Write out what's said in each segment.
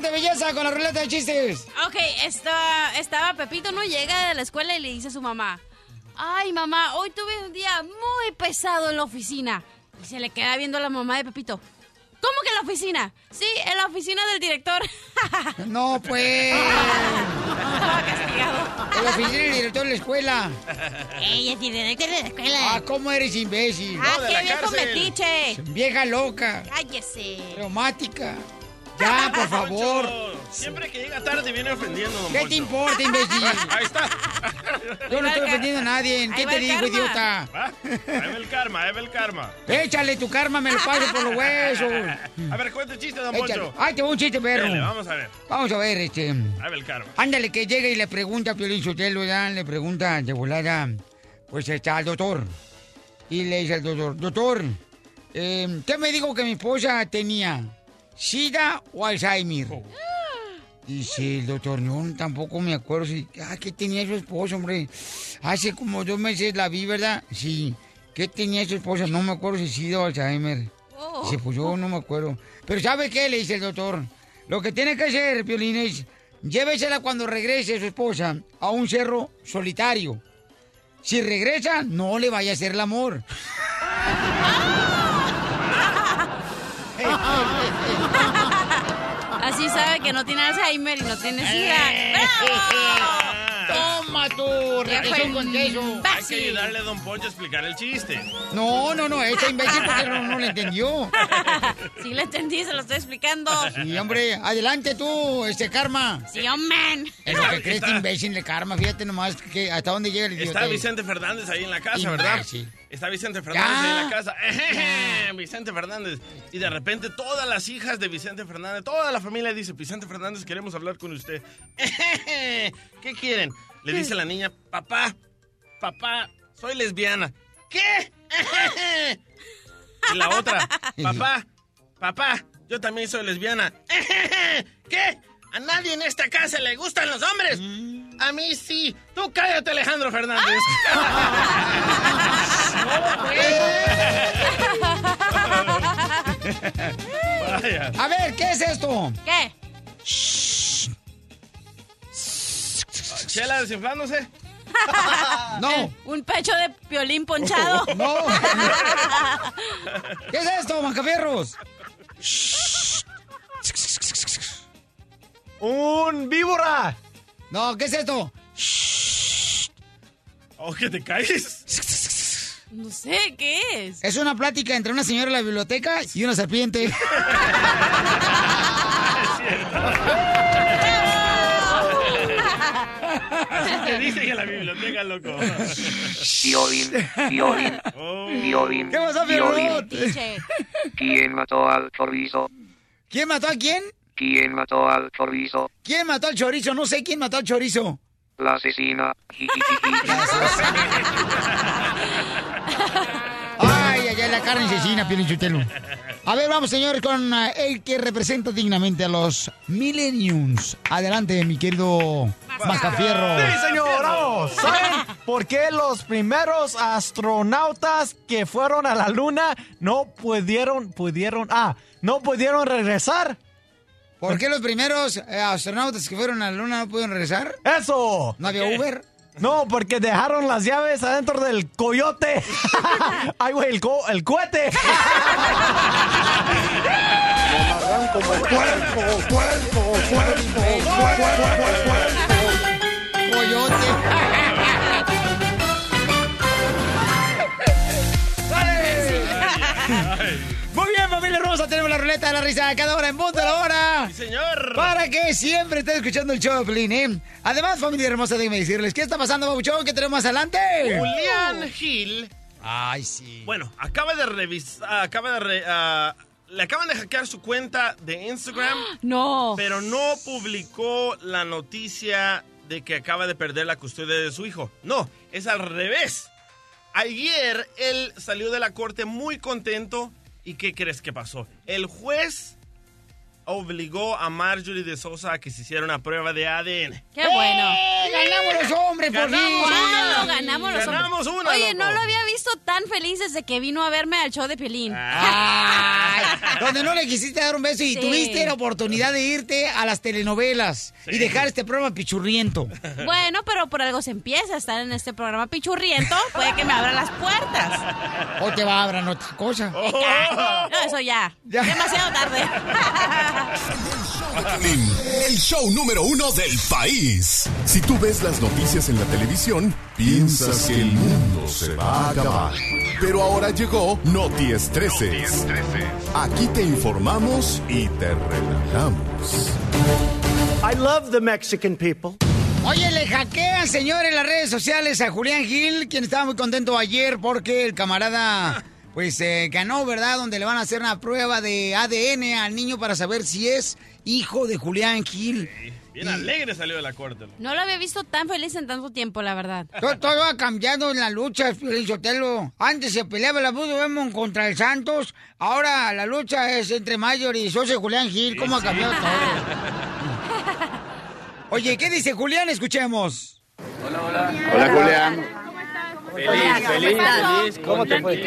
Adelante, belleza, con la ruleta de chistes. Ok, estaba, estaba Pepito, no llega de la escuela y le dice a su mamá, ay mamá, hoy tuve un día muy pesado en la oficina. Y se le queda viendo a la mamá de Pepito. ¿Cómo que en la oficina? Sí, en la oficina del director. No, pues. Estaba castigado. En la oficina del director de la escuela. Ella es director de la escuela. Ah, ¿cómo eres imbécil? Ah, qué viejo metiche. Vieja loca, Cállese. reumática. Ya, por favor. Siempre que llega tarde viene ofendiendo, don ¿Qué te importa, imbécil? Ahí está. Yo no estoy ofendiendo a nadie. ¿Qué te el digo, karma. idiota? ¿Va? Ahí va el karma, ahí va el karma. Échale tu karma, me lo paso por los huesos. A ver, cuente chiste, don Échale. Poncho. Ay, te voy un chiste, perro. Vamos a ver. Vamos a ver, este. Ahí va el karma. Ándale, que llega y le pregunta a Piolín Sotelo, le pregunta de volada, pues está al doctor. Y le dice al doctor, doctor, eh, ¿qué me dijo que mi esposa tenía? ¿Sida o Alzheimer? Dice el doctor, no, tampoco me acuerdo si... Ah, ¿qué tenía su esposa, hombre? Hace como dos meses la vi, ¿verdad? Sí. ¿Qué tenía su esposa? No me acuerdo si SIDA o Alzheimer. Dice, pues yo no me acuerdo. Pero ¿sabe qué? Le dice el doctor. Lo que tiene que hacer, Piolín, es llévesela cuando regrese su esposa a un cerro solitario. Si regresa, no le vaya a hacer el amor. Así sabe que no tiene Alzheimer y no tiene SIDA. ¡Bravo! ¡Toma tu regresión con queso! Hay que ayudarle a don Poncho a explicar el chiste. No, no, no, esta imbécil porque no, no le entendió. Sí le entendí, se lo estoy explicando. Sí, hombre, adelante tú, este karma. Sí, hombre. Es lo que crees este imbécil de karma, fíjate nomás que hasta dónde llega el idiota. Está Vicente Fernández ahí en la casa, ¿verdad? Imbécil. Está Vicente Fernández ahí en la casa. Ejeje, Vicente Fernández. Y de repente todas las hijas de Vicente Fernández, toda la familia dice, Vicente Fernández, queremos hablar con usted. Ejeje, ¿Qué quieren? Le dice la niña, papá, papá, soy lesbiana. ¿Qué? Ejeje. Y la otra, papá, papá, yo también soy lesbiana. Ejeje. ¿Qué? ¿A nadie en esta casa le gustan los hombres? A mí sí. Tú cállate, Alejandro Fernández. Vaya. A ver, ¿qué es esto? ¿Qué? Chela desinflándose. No, Un pecho de piolín ponchado. no. ¿Qué es esto, Mancafierros? ¡Un víbora! No, ¿qué es esto? Oh, que te caes. No sé, ¿qué es? Es una plática entre una señora en la biblioteca y una serpiente. Así te dicen en la biblioteca, loco. Violín, violín, Oh. violín. ¿Qué pasó, violín. ¿Quién mató al chorizo? ¿Quién mató a quién? ¿Quién mató al chorizo? ¿Quién mató al chorizo? No sé quién mató al chorizo. La asesina. Ay, ay, ay, la carne asesina, Sotelo. A ver, vamos, señores, con ah, el que representa dignamente a los Millenniums. Adelante, mi querido Macafierro. Sí, señor, vamos. ¿Saben por qué los primeros astronautas que fueron a la luna no pudieron, pudieron, ah, no pudieron regresar? ¿Por qué los primeros eh, astronautas que fueron a la luna no pudieron regresar? ¡Eso! ¿No había Uber? No, porque dejaron las llaves adentro del coyote. Ay, güey, el, co- el cohete. Muy familia hermosa, tenemos la ruleta de la risa a cada hora en punto de la hora. Sí, señor. Para que siempre esté escuchando el show de Pelín, ¿eh? Además, familia hermosa, déjenme decirles, ¿qué está pasando, Babuchón? ¿Qué tenemos más adelante? Julián Gil Ay, sí. Bueno, acaba de revisar, acaba de re- ah, le acaban de hackear su cuenta de Instagram, No. pero no publicó la noticia de que acaba de perder la custodia de su hijo. No, es al revés. Ayer él salió de la corte muy contento y ¿qué crees que pasó? El juez obligó a Marjorie de Sosa a que se hiciera una prueba de ADN. Qué bueno. ¡Eh, ¡Ganamos los hombres, por fin! Ganamos Wow, una. ganamos los Ganamos hombres. una, Oye, loco. no lo había visto tan feliz desde que vino a verme al show de Piolín. Ay, donde no le quisiste dar un beso y Sí. tuviste la oportunidad de irte a las telenovelas y dejar este programa pichurriento. Bueno, pero por algo se empieza a estar en este programa pichurriento. Puede que me abra las puertas. O te va a abrir otra cosa. No, eso ya. Ya. Demasiado tarde. El show número uno del país. Si tú ves las noticias en la televisión, piensas que el mundo se va a acabar. Pero ahora llegó Noti Estreses. Aquí te informamos y te relajamos. I love the Mexican people. Oye, le hackean, señor, en las redes sociales a Julián Gil, quien estaba muy contento ayer porque el camarada, pues, eh, ganó, ¿verdad? Donde le van a hacer una prueba de ADN al niño para saber si es hijo de Julián Gil. Bien alegre salió de la corte. No lo había visto tan feliz en tanto tiempo, la verdad. Todo, todo ha cambiado en la lucha, Sotelo. Antes se peleaba la Budo Demon contra el Santos. Ahora la lucha es entre Mayor y y Julián Gil. ¿Cómo ha cambiado todo? Oye, ¿qué dice Julián? Escuchemos. Hola Julián. Feliz, feliz, feliz. ¿Cómo te fue?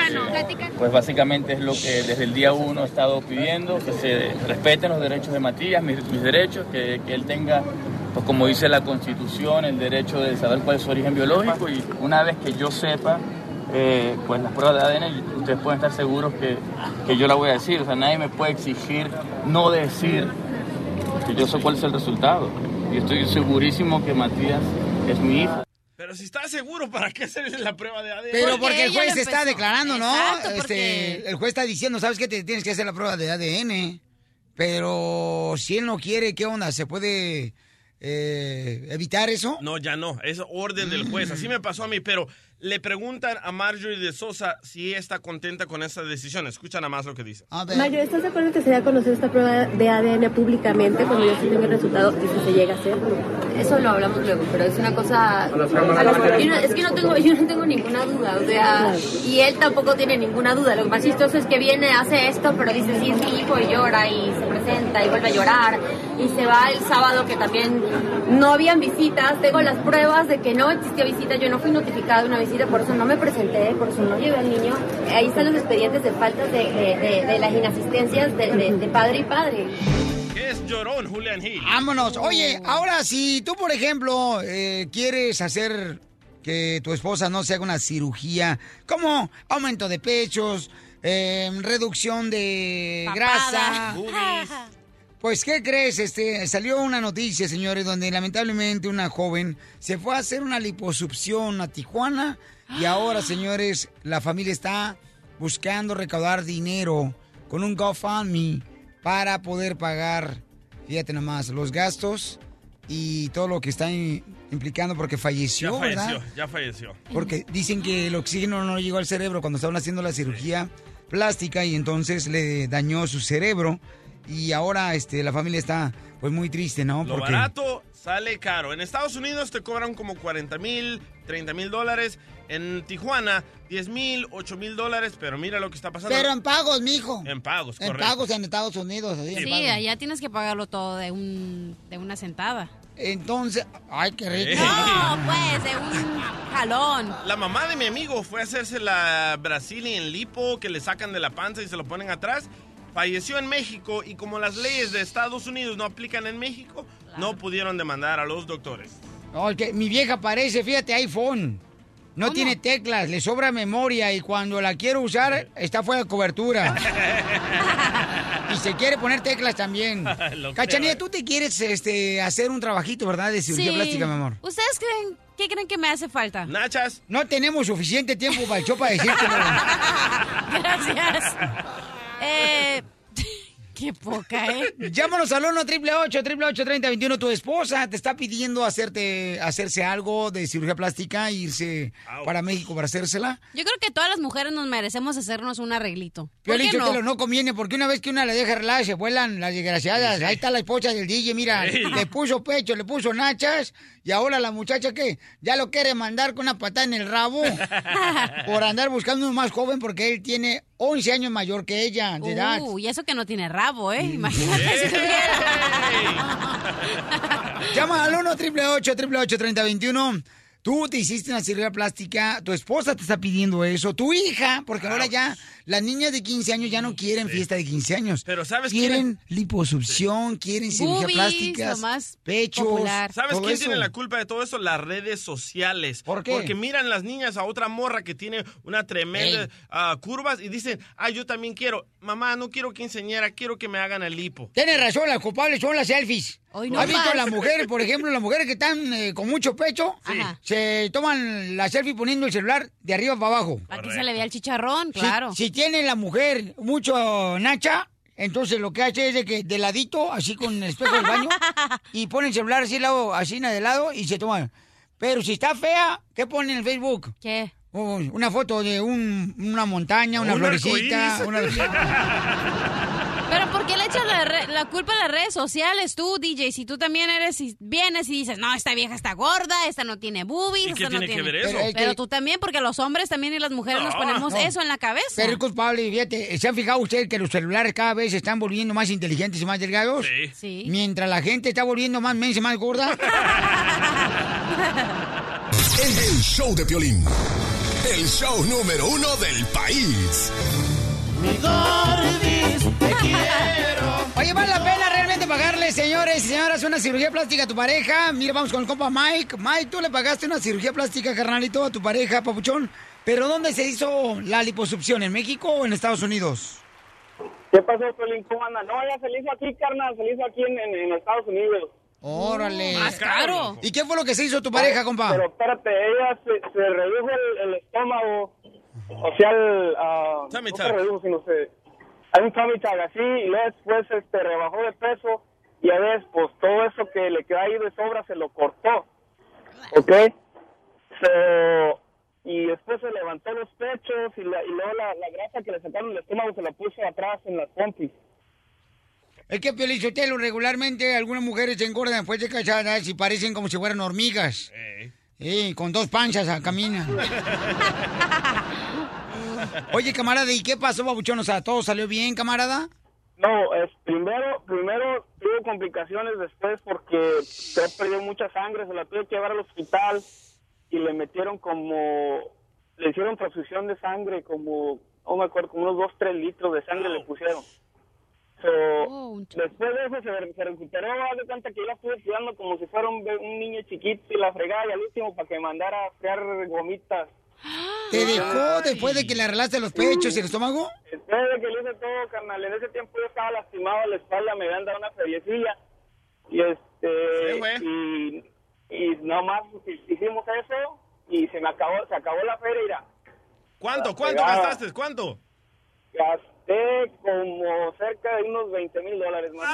Pues básicamente es lo que desde el día uno he estado pidiendo, que se respeten los derechos de Matías, mis, mis derechos, que, que él tenga, pues como dice la Constitución, el derecho de saber cuál es su origen biológico y una vez que yo sepa, eh, pues las pruebas de ADN, ustedes pueden estar seguros que, que yo la voy a decir, o sea, nadie me puede exigir no decir que yo sé cuál es el resultado. Y estoy segurísimo que Matías es mi hijo. Pero si estás seguro, ¿para qué hacerle la prueba de ADN? Pero Porque porque el juez está declarando, ¿no? Exacto, Este, el juez está diciendo, ¿sabes qué? Te tienes que hacer la prueba de ADN. Pero si él no quiere, ¿qué onda? ¿Se puede eh, evitar eso? No, ya no. Es orden del juez. Así me pasó a mí, pero le preguntan a Marjorie de Sosa si ella está contenta con esta decisión. Escucha nada más lo que dice. Mario, ¿estás de acuerdo que se dé a conocer esta prueba de ADN públicamente cuando ya se tenga el resultado y si se llega a hacer? Eso lo hablamos luego, pero es una cosa... a las- yo no- es que no tengo, yo no tengo ninguna duda, o sea, y él tampoco tiene ninguna duda. Lo más chistoso es que viene, hace esto, pero dice, sí, es mi hijo, y llora, y se presenta, y vuelve a llorar, y se va el sábado que también no habían visitas. Tengo las pruebas de que no existía visita, yo no fui notificada de una visita, por eso no me presenté, por eso no llevé al niño. Ahí están los expedientes de faltas de, de- de- de las inasistencias de, de- de padre y padre. ¿Qué es llorón, Julian Hill? Vámonos. Oye, ahora si tú, por ejemplo, eh, quieres hacer que tu esposa no se haga una cirugía, como aumento de pechos, eh, reducción de grasa, Pues, ¿qué crees? Este, salió una noticia, señores, donde lamentablemente una joven se fue a hacer una liposucción a Tijuana y ahora, señores, la familia está buscando recaudar dinero con un GoFundMe para poder pagar, fíjate nomás, los gastos y todo lo que está in- implicando porque Ya falleció, falleció, ¿verdad? ya falleció. Porque dicen que el oxígeno no llegó al cerebro cuando estaban haciendo la cirugía plástica y entonces le dañó su cerebro y ahora este la familia está pues muy triste, ¿no? Lo barato sale caro. En Estados Unidos te cobran como 40 mil, 30 mil dólares. En Tijuana, 10 mil, 8 mil dólares. Pero mira lo que está pasando. Pero en pagos, mijo. En pagos, En correcto. pagos en Estados Unidos, así, en Sí, pagos. allá tienes que pagarlo todo de un de una sentada. Entonces, ay, qué rico. No, pues, de un jalón. La mamá de mi amigo fue a hacerse la Brazilian lipo que le sacan de la panza y se lo ponen atrás. Falleció en México y como las leyes de Estados Unidos no aplican en México, no pudieron demandar a los doctores. No, que mi vieja parece, fíjate, iPhone. No tiene teclas, le sobra memoria y cuando la quiero usar está fuera de cobertura. y se quiere poner teclas también. Lo Cachanilla, tú te quieres este, hacer un trabajito, ¿verdad? De cirugía Sí. plástica, mi amor. ¿Ustedes creen qué creen que me hace falta? Nachas. No tenemos suficiente tiempo para el show para decírtelo. Gracias. Eh, Qué poca, ¿eh? Llámanos al 1 888 3021 Tu esposa te está pidiendo hacerte, hacerse algo de cirugía plástica, irse para México para hacérsela. Yo creo que todas las mujeres nos merecemos hacernos un arreglito. ¿Por Piolín, qué Sotelo, no? no? conviene, porque una vez que una le deja relajar, se vuelan las desgraciadas. Ahí está la esposa del DJ, mira, Sí. le puso pecho, le puso nachas, y ahora la muchacha, ¿qué? Ya lo quiere mandar con una patada en el rabo por andar buscando uno más joven, porque él tiene 11 años mayor que ella, de edad. Uh, y eso que no tiene rabo, ¿eh? Imagínate si tuviera. Llama al 1 888 3021 Tú te hiciste una cirugía plástica, tu esposa te está pidiendo eso, tu hija, porque ahora ya las niñas de 15 años ya no quieren fiesta de 15 años. Pero ¿sabes quién Quieren liposucción, quieren cirugía Boobies, plástica, más pechos. ¿Sabes quién eso. tiene la culpa de todo eso? Las redes sociales. ¿Por qué? Porque miran las niñas a otra morra que tiene una tremenda ah, curvas y dicen, ah, yo también quiero. Mamá, no quiero quinceañera, quiero que me hagan el lipo. Tienes razón, las culpables son las selfies. Hoy no ¿Has visto las mujeres, por ejemplo, las mujeres que están eh, con mucho pecho? Se toman la selfie poniendo el celular de arriba para abajo. Para que se le vea el chicharrón, Si- claro. Si, tiene la mujer mucho nacha, entonces lo que hace es de que de ladito, así con el espejo del baño, y pone el celular así, lado, así de lado y se toma. Pero si está fea, ¿qué pone en el Facebook? ¿Qué? una foto de un- una montaña, una Un florecita. arcoíris. Una... ¿por qué le echas la, culpa a las redes sociales tú, DJ? Si tú también eres y vienes y dices, no, esta vieja está gorda, esta no tiene boobies, ¿Y esta qué no tiene que tiene... ver eso? Pero es Pero que- tú también, porque los hombres también y las mujeres nos No, ponemos no. eso en la cabeza. Pero es culpable, fíjate, ¿se han fijado ustedes que los celulares cada vez se están volviendo más inteligentes y más delgados? Sí. Sí. Mientras la gente está volviendo más mensa y más gorda. El, el show de Piolín. El show número uno del país. Mi gordis, quiero. Oye, ¿vale la pena realmente pagarle, señores y señoras, una cirugía plástica a tu pareja? Mira, vamos con el compa Mike. Mike, tú le pagaste una cirugía plástica, carnalito, a tu pareja, papuchón. ¿Pero dónde se hizo la liposucción? ¿En México o en Estados Unidos? ¿Qué pasó, Pelín? ¿Cómo anda? No, ya se le hizo aquí, carnal, se le hizo aquí en, en- en Estados Unidos. Órale. Más caro. ¿Y qué fue lo que se hizo tu pareja, compa? Pero espérate, ella se, se redujo el, el estómago, o sea, el... Tummy no se redujo, sino se... Hay un tuck así, y luego después este, rebajó de peso, y a veces, pues, todo eso que le queda ahí de sobra se lo cortó, ¿ok? So, y después se levantó los pechos, y, la- y luego la, la grasa que le sacaron del estómago se la puso atrás en las pompis. Es que Piolichotelo, regularmente algunas mujeres se engordan después de casadas y parecen como si fueran hormigas. Sí, con dos panchas caminan. Oye, camarada, ¿y qué pasó, babuchón? O sea, ¿todo salió bien, camarada? No, es primero, primero tuvo complicaciones después porque se perdió mucha sangre, se la tuve que llevar al hospital y le metieron como, le hicieron transfusión de sangre como, no me acuerdo, como unos 2, 3 litros de sangre le pusieron. So, después de eso se, se recuperó, de cuenta que yo la estuve cuidando como si fuera un, un niño chiquito y la fregaba y al último para que mandara a frear gomitas. ¿Te dejó después de que le arreglaste los pechos y el estómago? Después de que le hice todo, carnal, en ese tiempo yo estaba lastimado de la espalda, me habían dado una feriecilla. Y este, y, y nomás hicimos eso y se me acabó, se acabó la feria. ¿Cuánto? ¿Cuánto Pegada. gastaste? ¿Cuánto? gasté como cerca de unos 20 mil dólares más.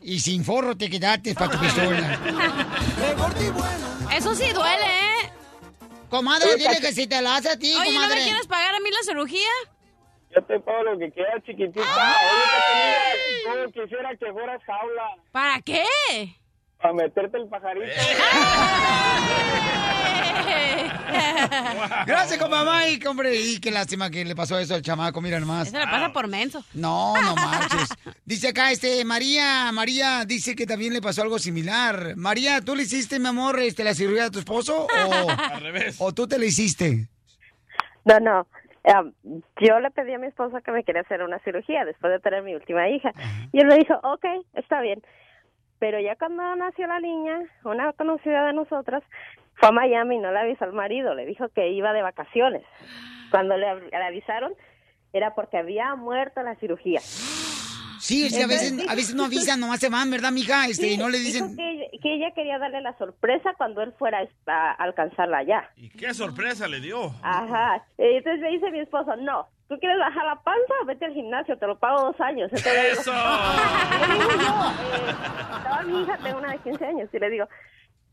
Y sin forro te quedaste para tu pistola. Eso sí duele, ¿eh? Comadre, dile que si te la hace a ti, Oye, ¿no comadre. me quieres pagar a mí la cirugía? Yo te pago lo que queda, chiquitita. Ahorita tenía, como quisiera que fueras jaula. ¿Para qué? Para meterte el pajarito. Gracias, compa Mike, hombre. Y qué lástima que le pasó eso al chamaco, mira nomás. Eso le pasa por menso. No, no marches. Dice acá, este, María, María dice que también le pasó algo similar. María, ¿tú le hiciste, mi amor, este, la cirugía a tu esposo o, Al revés. o tú te la hiciste? No, no. Yo le pedí a mi esposo que me quería hacer una cirugía después de tener mi última hija. Y él me dijo, ok, está bien. Pero ya cuando nació la niña, una conocida de nosotras fue a Miami y no le avisó al marido, le dijo que iba de vacaciones. Cuando le, le avisaron era porque había muerto la cirugía. Sí, es que a veces, a veces no avisan, nomás se van, ¿verdad, mija? Este, y Sí, no le dijo dicen... que, que ella quería darle la sorpresa cuando él fuera a alcanzarla allá. ¿Y qué sorpresa le dio? Ajá. Eh, Entonces me dice mi esposo, no, ¿tú quieres bajar la panza? Vete al gimnasio, te lo pago dos años. Entonces ¡Eso! Le digo yo, eh, estaba mi hija, tengo una de 15 años, y le digo,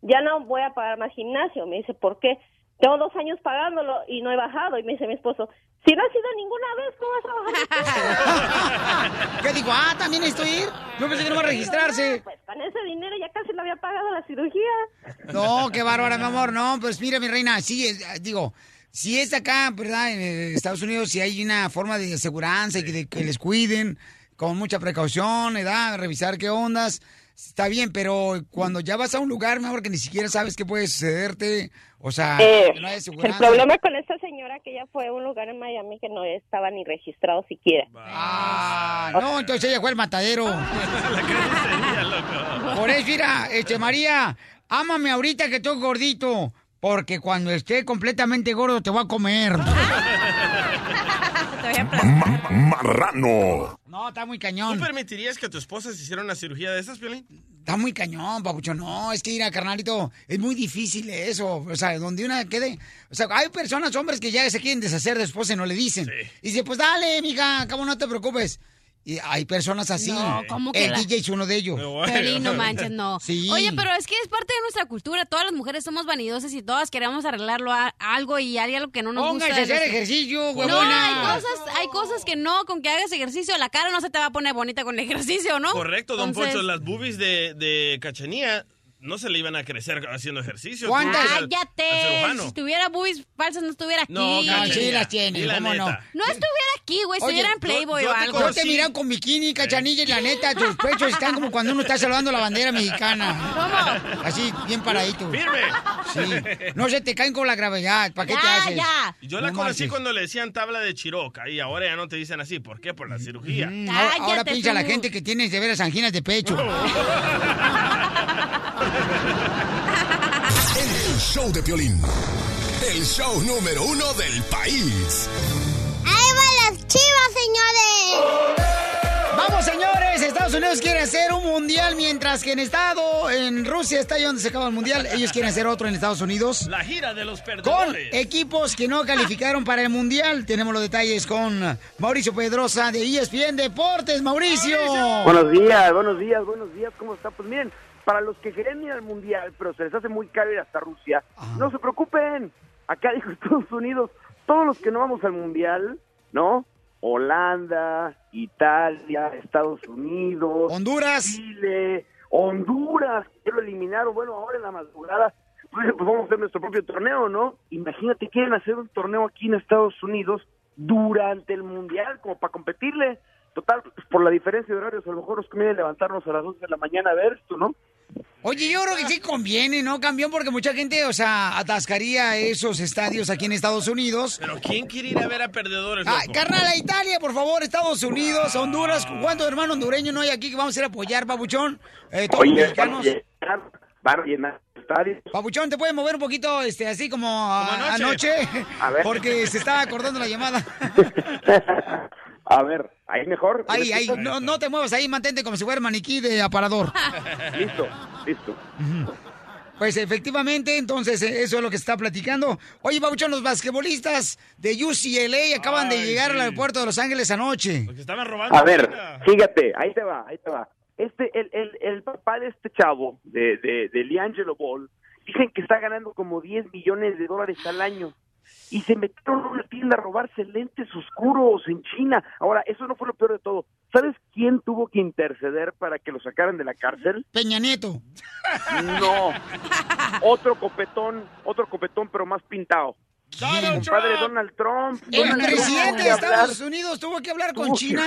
ya no voy a pagar más gimnasio. Me dice, ¿por qué? Tengo dos años pagándolo y no he bajado. Y me dice mi esposo, si no has ido ninguna vez, ¿cómo vas a bajar? ¿Qué digo? Ah, ¿también necesito ir? Yo pensé que no va a registrarse. Pues con ese dinero ya casi le había pagado la cirugía. No, qué bárbara, mi amor. No, pues mira, mi reina, sí, es- digo, si es acá, ¿verdad? En eh, Estados Unidos, si hay una forma de aseguranza y que, de- que les cuiden con mucha precaución, ¿verdad? Revisar qué ondas. Está bien, pero cuando ya vas a un lugar, mejor que ni siquiera sabes qué puede sucederte, o sea, Eh, no hay el problema con esta señora que ella fue a un lugar en Miami que no estaba ni registrado siquiera. Ah, no, entonces ella fue el matadero. Por eso, mira, este, María, ámame ahorita que estoy gordito, porque cuando esté completamente gordo te voy a comer. Ma- marrano. No, está muy ¿Tú cañón. permitirías que tu esposa se hiciera una cirugía de esas, Piolín? Está muy cañón, papucho. No, es que ir a carnalito, es muy difícil eso. O sea, donde una quede. O sea, hay personas, hombres, que ya se quieren deshacer de su esposa y no le dicen. Y dice, pues dale, mija, cómo no te preocupes. Y hay personas así. No, ¿cómo que El la- DJ es uno de ellos. Piolín, no manches, no. Sí. Oye, pero es que es parte de nuestra cultura. Todas las mujeres somos vanidosas y todas queremos arreglarlo a algo y hay algo que no nos Póngase gusta. a hacer ejercicio, No, huevona. hay cosas, hay cosas que no, con que hagas ejercicio, la cara no se te va a poner bonita con el ejercicio, ¿no? Correcto, don Entonces- Poncho. Las boobies de, de Cachanía no se le iban a crecer haciendo ejercicio. ¿Cuántas? Cállate. Si tuviera boobies falsas, no estuviera aquí. No, No, sí las tiene, la ¿cómo no? neta. No estuviera aquí, güey. Estuviera en Playboy yo- o yo te algo. Yo te miran con bikini, cachanilla, y la neta, tus pechos están como cuando uno está saludando la bandera mexicana. ¿Cómo? Así, bien paradito. ¡Firme! Sí. No se te caen con la gravedad. ¿Para qué te haces? ya. Yo la No conocí marches. cuando le decían tabla de Chiroca y ahora ya no te dicen así. ¿Por qué? Por la cirugía. Mm, ahora, piensa la gente que tiene de veras anginas de pecho. El show de Piolín. El show número uno del país. ¡Ahí van las chivas, señores! Vamos, señores. Estados Unidos quiere hacer un mundial mientras que en Estado, en Rusia está ahí donde se acaba el mundial. Ellos quieren hacer otro en Estados Unidos. La gira de los Con perdedores. equipos que no calificaron para el mundial. Tenemos los detalles con Mauricio Pedrosa de ESPN Deportes. Mauricio. Buenos días, buenos días, buenos días, ¿cómo está? Pues miren, para los que querían ir al Mundial, pero se les hace muy caro ir hasta Rusia, no se preocupen. Acá dijo Estados Unidos, todos los que no vamos al Mundial, ¿no? Holanda, Italia, Estados Unidos, Honduras, Chile, Honduras, que lo eliminaron, bueno, ahora en la madrugada, pues, pues vamos a hacer nuestro propio torneo, ¿no? Imagínate, quieren hacer un torneo aquí en Estados Unidos durante el Mundial, como para competirle. Total, pues, por la diferencia de horarios, a lo mejor nos conviene levantarnos a las 11 de la mañana a ver esto, ¿no? Oye, yo creo que sí conviene, ¿no, campeón? Porque mucha gente, o sea, atascaría esos estadios aquí en Estados Unidos. Pero ¿quién quiere ir a ver a perdedores, Ah, carnal, a Italia, por favor, Estados Unidos, Honduras. ¿Cuántos hermanos hondureños no hay aquí que vamos a ir a apoyar, Pabuchón? Eh, todos los Oye, mexicanos. van a llenar estadios. Pabuchón, ¿te puedes mover un poquito, este, así como, a- anoche? anoche? A ver. Porque se está acordando la llamada. A ver, ahí mejor. Ahí, ahí, no, no te muevas ahí, mantente como si fuera maniquí de aparador. Listo, listo. Pues efectivamente, entonces eh, eso es lo que se está platicando. Oye, Pabuchón, los basquetbolistas de UCLA acaban de llegar al aeropuerto de Los Ángeles anoche. Estaban robando. A ver, fíjate, ahí te va, ahí te va. Este, el, el, el papá de este chavo, de, de, de Liangelo Ball, dicen que está ganando como 10 millones de dólares al año. Y se metieron a una tienda a robarse lentes oscuros en China. Ahora, eso no fue lo peor de todo. ¿Sabes quién tuvo que interceder para que lo sacaran de la cárcel? Peña Nieto. No. otro copetón, otro copetón, pero más pintado. Donald Compadre Trump. Donald Trump. El Donald presidente de Estados Unidos tuvo que hablar con que- China.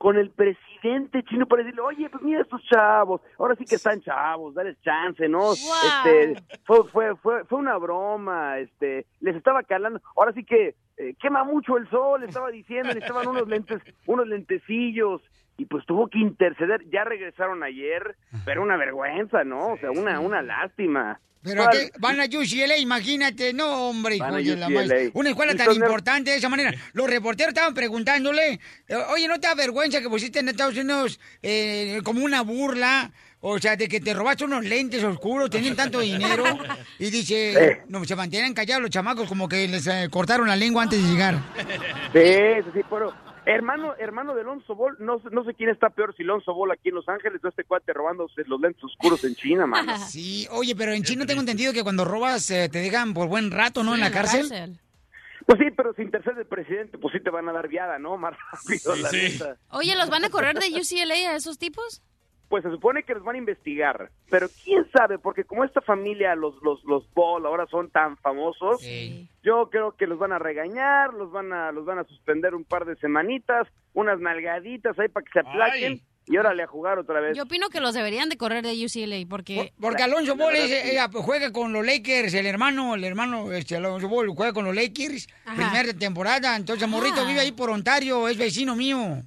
Con el presidente chino para decirle, oye, pues mira estos chavos, ahora sí que están chavos, dale chance, ¿no? Este, fue, fue, fue, fue una broma, este, les estaba calando, ahora sí que eh, quema mucho el sol, estaba diciendo, necesitaban unos lentes, unos lentecillos, y pues tuvo que interceder. Ya regresaron ayer, pero una vergüenza, ¿no? O sea, una, una lástima. Pero van a UCLA, imagínate, no, hombre, hijo Van a de la madre. Una escuela tan Entonces- importante de esa manera. Los reporteros estaban preguntándole, eh, oye, ¿no te da vergüenza que pusiste en Estados Unidos eh, como una burla? O sea, de que te robaste unos lentes oscuros, tenían tanto dinero. Y dice, no, se mantienen callados los chamacos como que les eh, cortaron la lengua antes de llegar. Sí, sí, sí, pero hermano, hermano de Lonzo Ball, no, sé- no sé quién está peor, si Lonzo Ball aquí en Los Ángeles o este cuate robándose los lentes oscuros en China, mano. Sí, oye, pero en China tengo entendido que cuando robas eh, te dejan por buen rato, ¿no? en la cárcel. Pues sí, pero si intercede el presidente, pues sí te van a dar viada, ¿no? Más rápido, Sí, la sí. Oye, ¿los van a correr de UCLA a esos tipos? Pues se supone que los van a investigar, pero quién sabe, porque como esta familia, los los los Ball ahora son tan famosos, yo creo que los van a regañar, los van a los van a suspender un par de semanitas, unas nalgaditas ahí para que se aplaquen y órale a jugar otra vez. Yo opino que los deberían de correr de UCLA porque... Porque Alonso Ball es- sí. ella, juega con los Lakers, el hermano, el hermano, este Alonso Ball juega con los Lakers, Ajá. primera temporada, entonces Morrito Ah. vive ahí por Ontario, es vecino mío.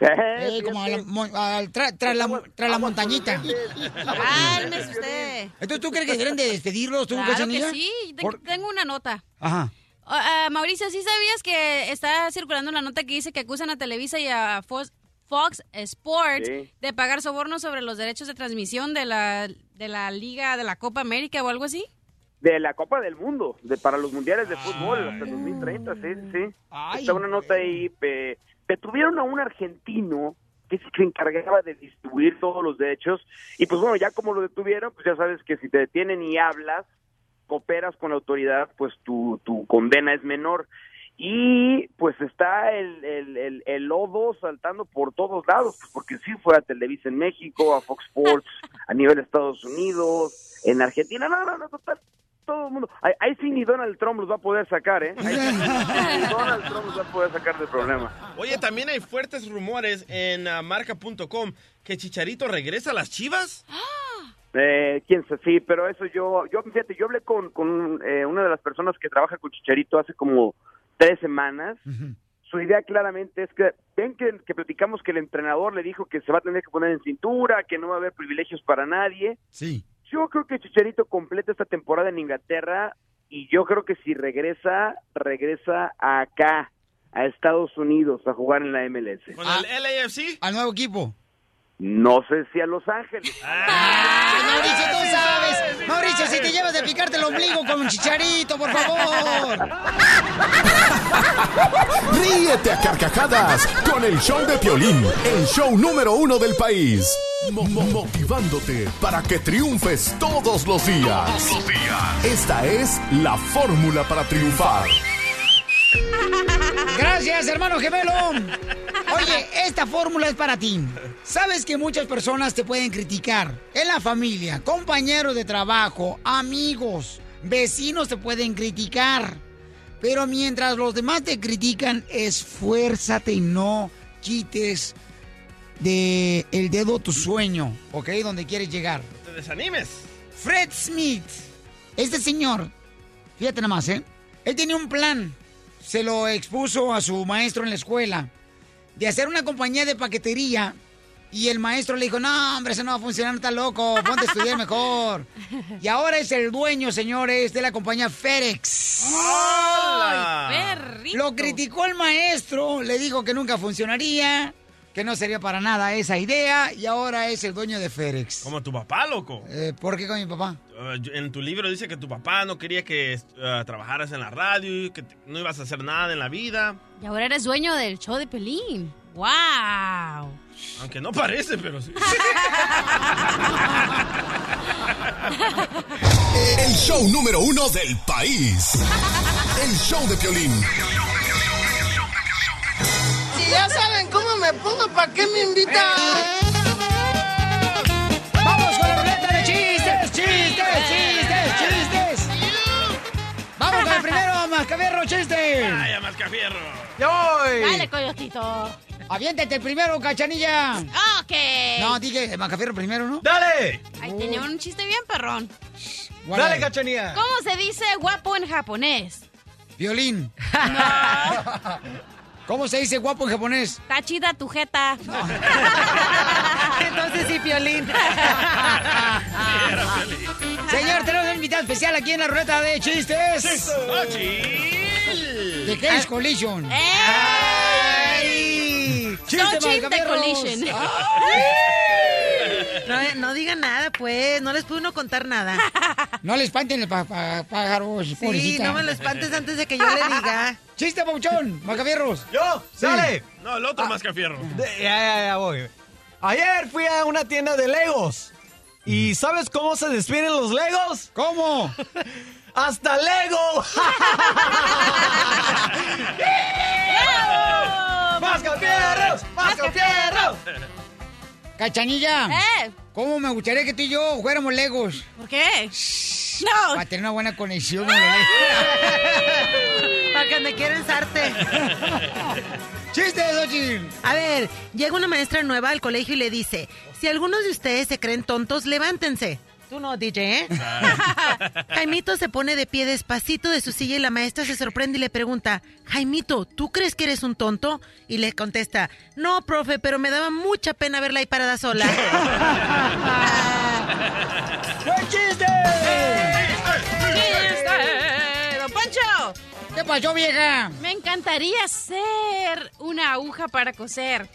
Eh, Eh, como a la tra- tras la, montañita. Cálmese usted. Entonces, ¿tú crees que deben de despedirlos tú, Claro que sí. Por- Tengo una nota. Ajá. Ah, Mauricio, ¿sí sabías que está circulando una nota que dice que acusan a Televisa y a Fox, Fox Sports Sí. de pagar sobornos sobre los derechos de transmisión de la, de la Liga de la Copa América o algo así? de la Copa del Mundo, de para los mundiales de fútbol hasta el 2030, sí, sí, sí. Está una nota ahí, eh, detuvieron a un argentino que se encargaba de distribuir todos los derechos y pues bueno, ya como lo detuvieron, pues ya sabes que si te detienen y hablas, cooperas con la autoridad, pues tu, tu condena es menor. Y pues está el, el, el, el lodo saltando por todos lados, pues porque sí fue a Televisa en México, a Fox Sports, a nivel de Estados Unidos, en Argentina, no, no, no, total, todo el mundo. Ahí, ahí sí ni Donald Trump los va a poder sacar, ¿eh? Ahí sí ni Donald Trump los va a poder sacar del problema. Oye, también hay fuertes rumores en ah, marca.com que Chicharito regresa a las chivas. Eh, quién sabe, sí, pero eso yo, yo fíjate, yo hablé con, con eh, una de las personas que trabaja con Chicharito hace como tres semanas. Su idea claramente es que, ven que, que platicamos que el entrenador le dijo que se va a tener que poner en cintura, que no va a haber privilegios para nadie. Sí. Yo creo que Chicharito completa esta temporada en Inglaterra y yo creo que si regresa, regresa acá, a Estados Unidos, a jugar en la MLS. ¿Con el LAFC? Al nuevo equipo. No sé si a Los Ángeles. Ay, Mauricio, tú sabes. Mauricio, si te llevas de picarte el ombligo con un chicharito, por favor. Ríete a carcajadas con el show de Piolín, el show número uno del país. Mo- mo- motivándote para que triunfes todos los días. Esta es la fórmula para triunfar. Gracias, hermano gemelo. Oye, esta fórmula es para ti. Sabes que muchas personas te pueden criticar. En la familia, compañeros de trabajo, amigos, vecinos te pueden criticar. Pero mientras los demás te critican, esfuérzate y no quites de el dedo tu sueño, ¿ok? Donde quieres llegar. Te desanimes. Fred Smith, este señor, fíjate nada más, ¿eh? Él tenía un plan, se lo expuso a su maestro en la escuela, de hacer una compañía de paquetería. Y el maestro le dijo, no, hombre, eso no va a funcionar, no está loco, ponte a estudiar mejor. Y ahora es el dueño, señores, de la compañía FedEx. ¡Ay, perrito! Lo criticó el maestro, le dijo que nunca funcionaría, que no sería para nada esa idea, y ahora es el dueño de FedEx. Como tu papá, loco. Eh, ¿Por qué con mi papá? Uh, yo- en tu libro dice que tu papá no quería que uh, trabajaras en la radio y que te- no ibas a hacer nada en la vida. Y ahora eres dueño del show de Pelín. ¡Wow! Aunque no parece, pero sí. El show número uno del país. El show de Piolín. Si ya saben cómo me pongo, ¿para qué me invitan? ¡Vamos con la ruleta de chistes! ¡Chistes, chistes, chistes! ¡Vamos con el primero, Mascabierro, chiste! ¡Vaya, Mascafierro! ¡Ya voy! Dale, coyotito. ¡Aviéntate el primero, cachanilla! Ok. No, dije Mascafierro primero, ¿no? ¡Dale! Ahí tenía un chiste bien perrón. Guarda. Dale, cachanía. ¿Cómo se dice guapo en japonés? Violín. ¿Cómo se dice guapo en japonés? Está chida tu jeta. Entonces sí, Piolín. Señor, tenemos un invitado especial aquí en la rueda de chistes. ¿De qué es Collision? ¡Ey! ¡Chiste, Xochitl de Malcavierros! Collision. No, no digan nada, pues. No les puede uno contar nada. No le espanten pa- pa- pájaros, Sí, pobrecita. no me lo espantes antes de que yo le diga. ¡Chiste, Pauchón! ¡Malcavierros! ¿Yo? Sí. ¡Dale! No, el otro más que fierro. De- ya, ya, ya voy. Ayer fui a una tienda de Legos. ¿Y sabes cómo se despiden los Legos? ¿Cómo? ¡Hasta Lego! ¡Más fierros! ¡Más! ¡Cachanilla! ¿Eh? ¿Cómo me gustaría que tú y yo fuéramos legos? ¿Por qué? No. Para tener una buena conexión. con los legos. Para que me quieren sarte. ¡Chiste, Xochitl! A ver, llega una maestra nueva al colegio y le dice, si algunos de ustedes se creen tontos, levántense. Tú no, DJ, ¿eh? Jaimito se pone de pie despacito de su silla y la maestra se sorprende y le pregunta, Jaimito, ¿tú crees que eres un tonto? Y le contesta, no, profe, pero me daba mucha pena verla ahí parada sola. ¡Buen chiste! ¡Chiste! ¿Qué pasó, vieja? Me encantaría ser una aguja para coser.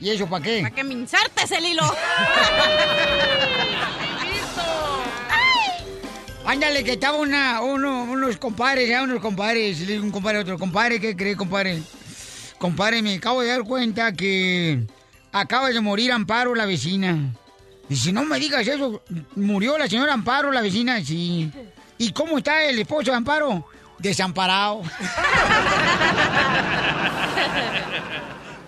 ¿Y eso para qué? Para que me insertes el hilo. Ándale, que estaba una, uno, unos compadres, ya unos compadres, y le digo un compadre otro, compadre, ¿qué cree, compadre? Compadre, me acabo de dar cuenta que acaba de morir Amparo, la vecina. Y si no me digas eso, murió la señora Amparo, la vecina, sí. ¿Y cómo está el esposo de Amparo? Desamparado.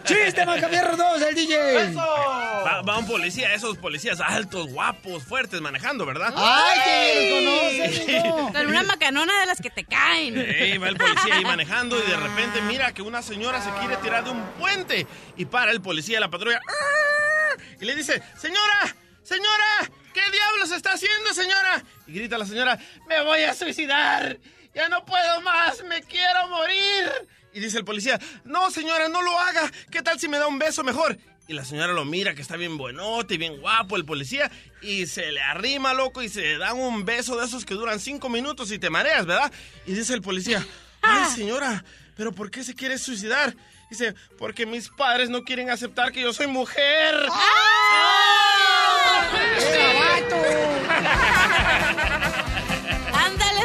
¡Chiste, Macabierro 2, el DJ! Va, va un policía, esos policías altos, guapos, fuertes, manejando, ¿verdad? ¡Ay, qué bien conoces! Con una macanona de las que te caen. Ey, va el policía ahí manejando y de repente mira que una señora se quiere tirar de un puente y para el policía de la patrulla ¡Ah! y le dice, señora, señora, ¿qué diablos está haciendo, señora? Y grita la señora, me voy a suicidar, ya no puedo más, me quiero morir. Y dice el policía, no, señora, no lo haga, ¿qué tal si me da un beso mejor? Y la señora lo mira, que está bien buenote y bien guapo el policía, y se le arrima, loco, y se dan un beso de esos que duran cinco minutos y te mareas, ¿verdad? Y dice el policía, ay, señora, ¿pero por qué se quiere suicidar? Dice, porque mis padres no quieren aceptar que yo soy mujer.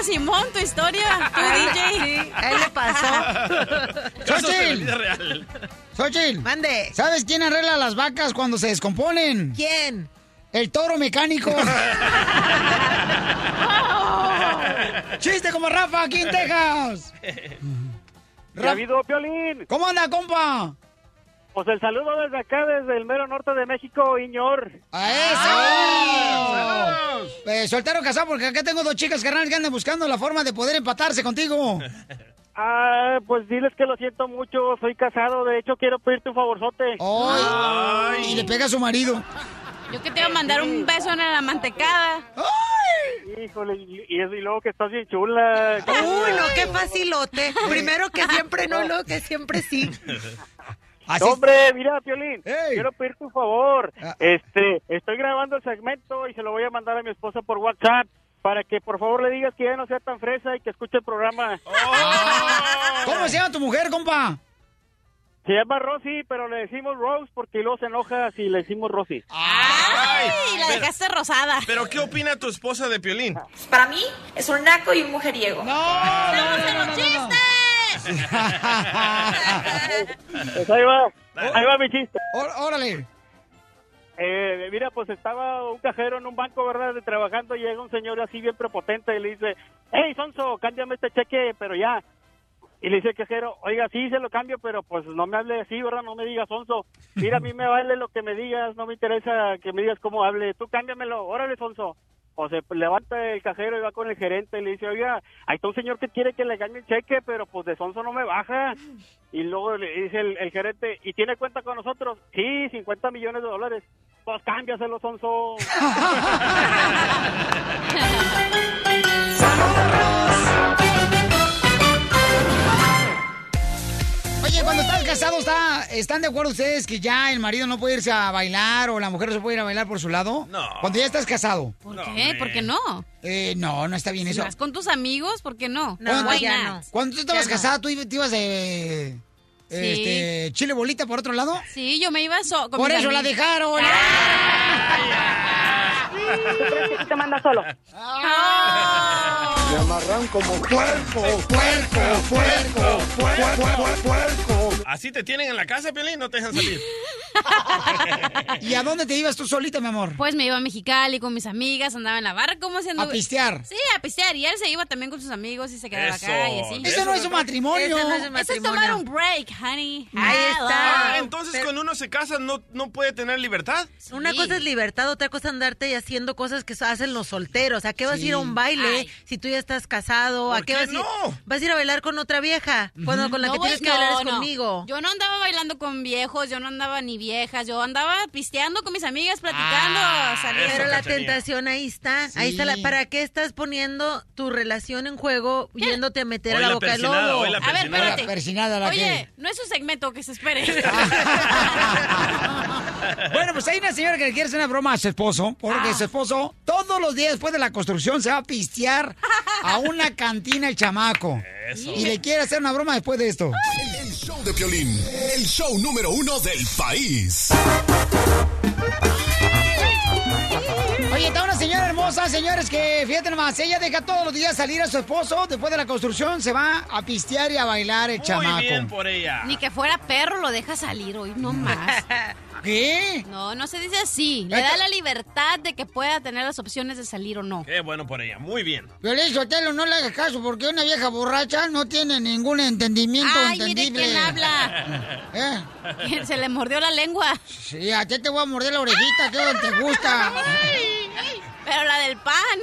Simón, tu historia. Tu DJ. a él le pasó. ¡Xochitl! real. ¡Xochitl! Mande. ¿Sabes quién arregla las vacas cuando se descomponen? ¿Quién? El toro mecánico. ¡Chiste como Rafa aquí en Texas! ¿Ya ha habido, Piolín? ¿Cómo anda, compa? Pues el saludo desde acá, desde el mero norte de México, Iñor. ¡A eso! Eh, soltero casado, porque acá tengo dos chicas carnales que andan buscando la forma de poder empatarse contigo. Ah, pues diles que lo siento mucho, soy casado, de hecho quiero pedirte un favorzote. ¡Ay! Y le pega a su marido. Yo que te iba a mandar un beso en la mantecada. Híjole, y, y, y luego que estás bien chula. Uy, no, qué facilote. Primero que siempre no, luego que siempre sí. Así- Hombre, mira, Piolín, quiero pedirte un favor. Ah. Este, estoy grabando el segmento y se lo voy a mandar a mi esposa por WhatsApp para que por favor le digas que ya no sea tan fresa y que escuche el programa. ¿Cómo se llama tu mujer, compa? Se llama Rosy, pero le decimos Rose porque luego se enoja si le decimos Rosy. Ay, la pero- dejaste rosada. Pero ¿qué opina tu esposa de Piolín? Para mí es un naco y un mujeriego. ¡No! ¡Estamos en los chistes! Pues ahí va, ahí va mi chiste. ¡Órale! Eh, mira, pues estaba un cajero en un banco, ¿verdad? De trabajando y llega un señor así bien prepotente y le dice, hey, Sonso, cámbiame este cheque, pero ya. Y le dice el cajero, oiga, sí, se lo cambio, pero pues no me hable así, ¿verdad? No me digas Sonso. Mira, a mí me vale lo que me digas, no me interesa que me digas cómo hable. Tú cámbiamelo, órale, Sonso. O se levanta el cajero y va con el gerente y le dice, oiga, hay está un señor que quiere que le cambie el cheque, pero pues de Sonso no me baja. Y luego le dice el, el gerente, ¿y tiene cuenta con nosotros? Sí, 50 millones de dólares. Pues cámbiaselo, Sonso. Oye, cuando estás casado, ¿está, ¿están de acuerdo ustedes que ya el marido no puede irse a bailar o la mujer no se puede ir a bailar por su lado? No. Cuando ya estás casado. ¿Por qué? ¿Por qué no? Eh, no, no está bien Si eso. vas con tus amigos, ¿por qué no? Cuando- Why not? Cuando tú estabas Ya no. casada, ¿tú te ibas de... Sí. Este, chile bolita por otro lado? Sí, yo me iba so con Por eso la dejaron. ¿Tú crees que sí te manda solo? Me amarran como puerco, puerco, puerco, puerco, puerco. ¿Así te tienen en la casa, Piolín? No te dejan salir. ¿Y a dónde te ibas tú solita, mi amor? Pues me iba a Mexicali con mis amigas, andaba en la barra, ¿cómo se andaba? A pistear. Sí, a pistear. Y él se iba también con sus amigos y se quedaba Eso, acá y así. Eso no es un matrimonio. Eso no es, un Eso es tomar un break, honey. Ahí está. Ah, entonces cuando uno se casa no, no puede tener libertad. Una cosa es libertad, otra cosa es andarte y haciendo cosas que hacen los solteros. ¿A qué vas a ir a un baile si tú ya estás casado? ¿A ¿Por qué, qué vas a ir? no? ¿Vas a ir a bailar con otra vieja? Cuando con la No que voy- tienes que no, bailar es no. Yo no andaba bailando con viejos, yo no andaba ni viejas, yo andaba pisteando con mis amigas, platicando, saliendo. Pero la tentación ahí está, ahí está. La, ¿Para qué estás poniendo tu relación en juego yéndote a meter a Hoy la la boca del lobo? hoy la A ver, espérate. La persinada, la Oye, que- no es un segmento que se espere. Bueno, pues hay una señora que le quiere hacer una broma a su esposo, porque su esposo todos los días después de la construcción se va a pistear a una cantina el chamaco. Eso. Y le quiere hacer una broma después de esto. El show de Piolín, el show número uno del país. Oye, está una señora hermosa, señores, que fíjate nomás, ella deja todos los días salir a su esposo, después de la construcción se va a pistear y a bailar el chamaco. Muy bien por ella. Ni que fuera perro lo deja salir hoy, no más. ¿Qué? No, no se dice así. Le da la libertad de que pueda tener las opciones de salir o no. Qué bueno por ella, muy bien. Violín Sotelo, no le hagas caso, porque una vieja borracha no tiene ningún entendimiento Ay, mire entendible. quién habla. ¿Eh? Se le mordió la lengua. Sí, a ti te voy a morder la orejita, que es donde te gusta. Pero la del pan.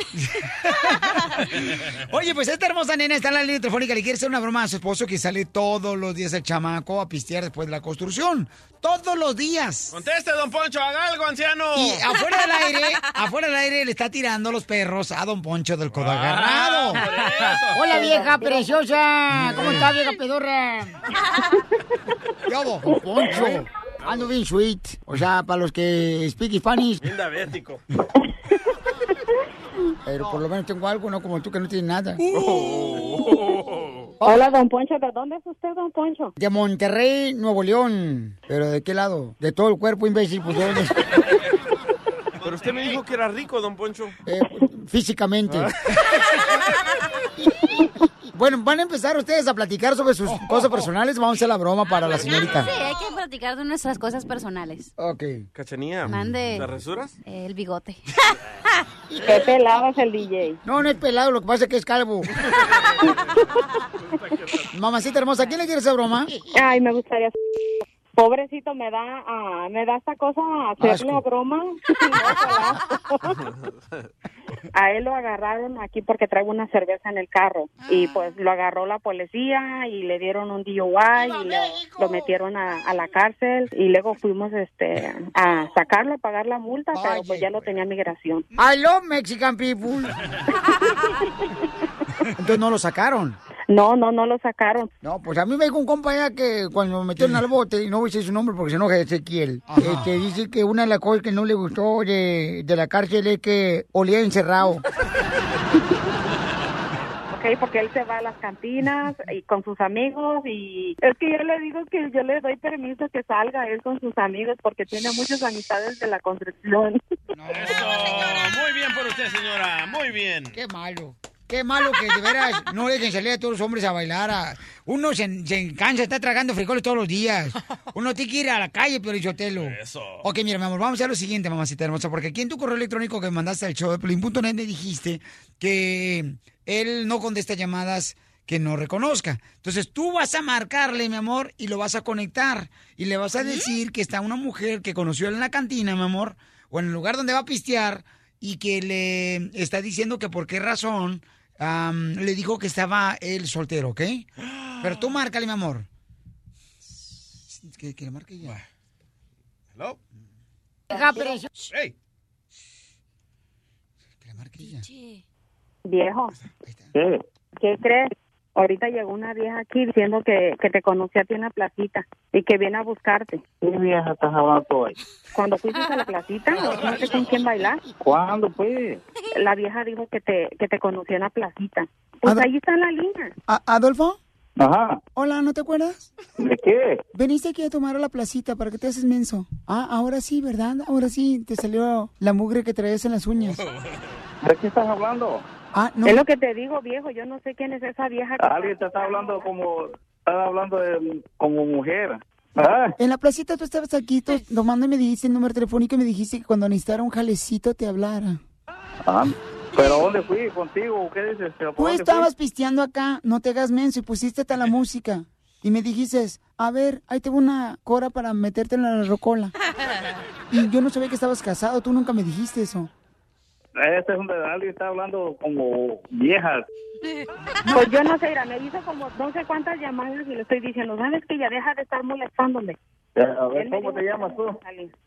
Oye, pues esta hermosa nena está en la línea telefónica. Le quiere hacer una broma a su esposo que sale todos los días el chamaco a pistear después de la construcción. Todos los días. Conteste, don Poncho, haga algo, anciano. Y afuera del aire, afuera del aire le está tirando los perros a don Poncho del codo agarrado. por eso. Hola, vieja preciosa. ¿Cómo está, vieja pedorra? ¿Qué hago? Don Poncho. Ando bien sweet. O sea, para los que speak Spanish. Bien diabético. Pero por lo menos tengo algo, no como tú que no tienes nada. Hola, don Poncho. ¿De dónde es usted, don Poncho? De Monterrey, Nuevo León. ¿Pero de qué lado? De todo el cuerpo, imbécil. Pues, ¿de dónde? Pero usted me dijo que era rico, don Poncho. Eh, físicamente. Bueno, van a empezar ustedes a platicar sobre sus cosas personales. Vamos a hacer la broma para la señorita. Sí, hay que platicar de nuestras cosas personales. Ok. Cachanía. Mande. ¿Las resuras? El bigote. Qué pelado es el DJ. No, no es pelado, lo que pasa es que es calvo. Mamacita hermosa, ¿quién le quiere hacer broma? Ay, me gustaría. Pobrecito, me da, ah, me da esta cosa hacerle Asco. la broma. a él lo agarraron aquí porque traigo una cerveza en el carro y pues lo agarró la policía y le dieron un DUI y lo, lo metieron a, a la cárcel y luego fuimos este a sacarlo, a pagar la multa, pero pues ya lo tenía migración. I love Mexican people. Entonces no lo sacaron. No, no, no lo sacaron. No, pues a mí me dijo un compañero que cuando me metieron al bote, y no voy a decir su nombre porque se enoja Ezequiel, este, dice que una de las cosas que no le gustó de, de la cárcel es que olía encerrado. Ok, porque él se va a las cantinas y con sus amigos y es que yo le digo que yo le doy permiso que salga él con sus amigos porque tiene muchas amistades de la construcción. Eso. Muy bien por usted, señora. Muy bien. Qué malo. Qué malo que de veras no dejen salir a todos los hombres a bailar. a- Uno se, se cansa, está tragando frijoles todos los días. Uno tiene que ir a la calle, pero. Eso. Ok, mira, mi amor, vamos a hacer lo siguiente, mamacita hermosa, porque aquí en tu correo electrónico que mandaste al show de Pelín.net me dijiste que él no contesta llamadas que no reconozca. Entonces tú vas a marcarle, mi amor, y lo vas a conectar. Y le vas a decir que está una mujer que conoció en la cantina, mi amor, o en el lugar donde va a pistear, y que le está diciendo que por qué razón am, le dijo que estaba él soltero, ¿ok? Pero tú márcale, mi amor. Que, que le marque ya. Hello. Hey. Que le marque ya. Viejo, ¿qué crees? Ahorita llegó una vieja aquí diciendo que, que te conocía a ti en la placita y que viene a buscarte. ¿Qué vieja estás hablando hoy? Cuando fuiste a la placita, no sé con quién bailar. ¿Cuándo, pues? La vieja dijo que te, que te conocía en la placita. Pues Ad- ahí está en la línea. ¿Adolfo? Ajá. Hola, ¿no te acuerdas? ¿De qué? Veniste aquí a tomar a la placita, ¿para qué te haces menso? Ah, ahora sí, ¿verdad? Ahora sí, te salió la mugre que traes en las uñas. ¿De qué estás hablando? Ah, no. Es lo que te digo, viejo. Yo no sé quién es esa vieja. que- Alguien te está hablando como... Estás hablando de, como mujer. Ah, En la placita tú estabas aquí tomando y me dijiste el número telefónico y me dijiste que cuando necesitara un jalecito te hablara. ah, ¿Pero dónde fui? ¿Contigo? ¿Qué dices? ¿Pero por Tú estabas fui? pisteando acá, no te hagas menso y pusiste hasta la música. Y me dijiste, a ver, ahí tengo una cora para meterte en la rocola. Y yo no sabía que estabas casado, tú nunca me dijiste eso. Este es donde alguien está hablando como viejas. Pues yo no sé, mira, me hizo como no sé cuántas llamadas y le estoy diciendo, ¿sabes que Ya deja de estar molestándome. A ver, ¿cómo te llamas tú?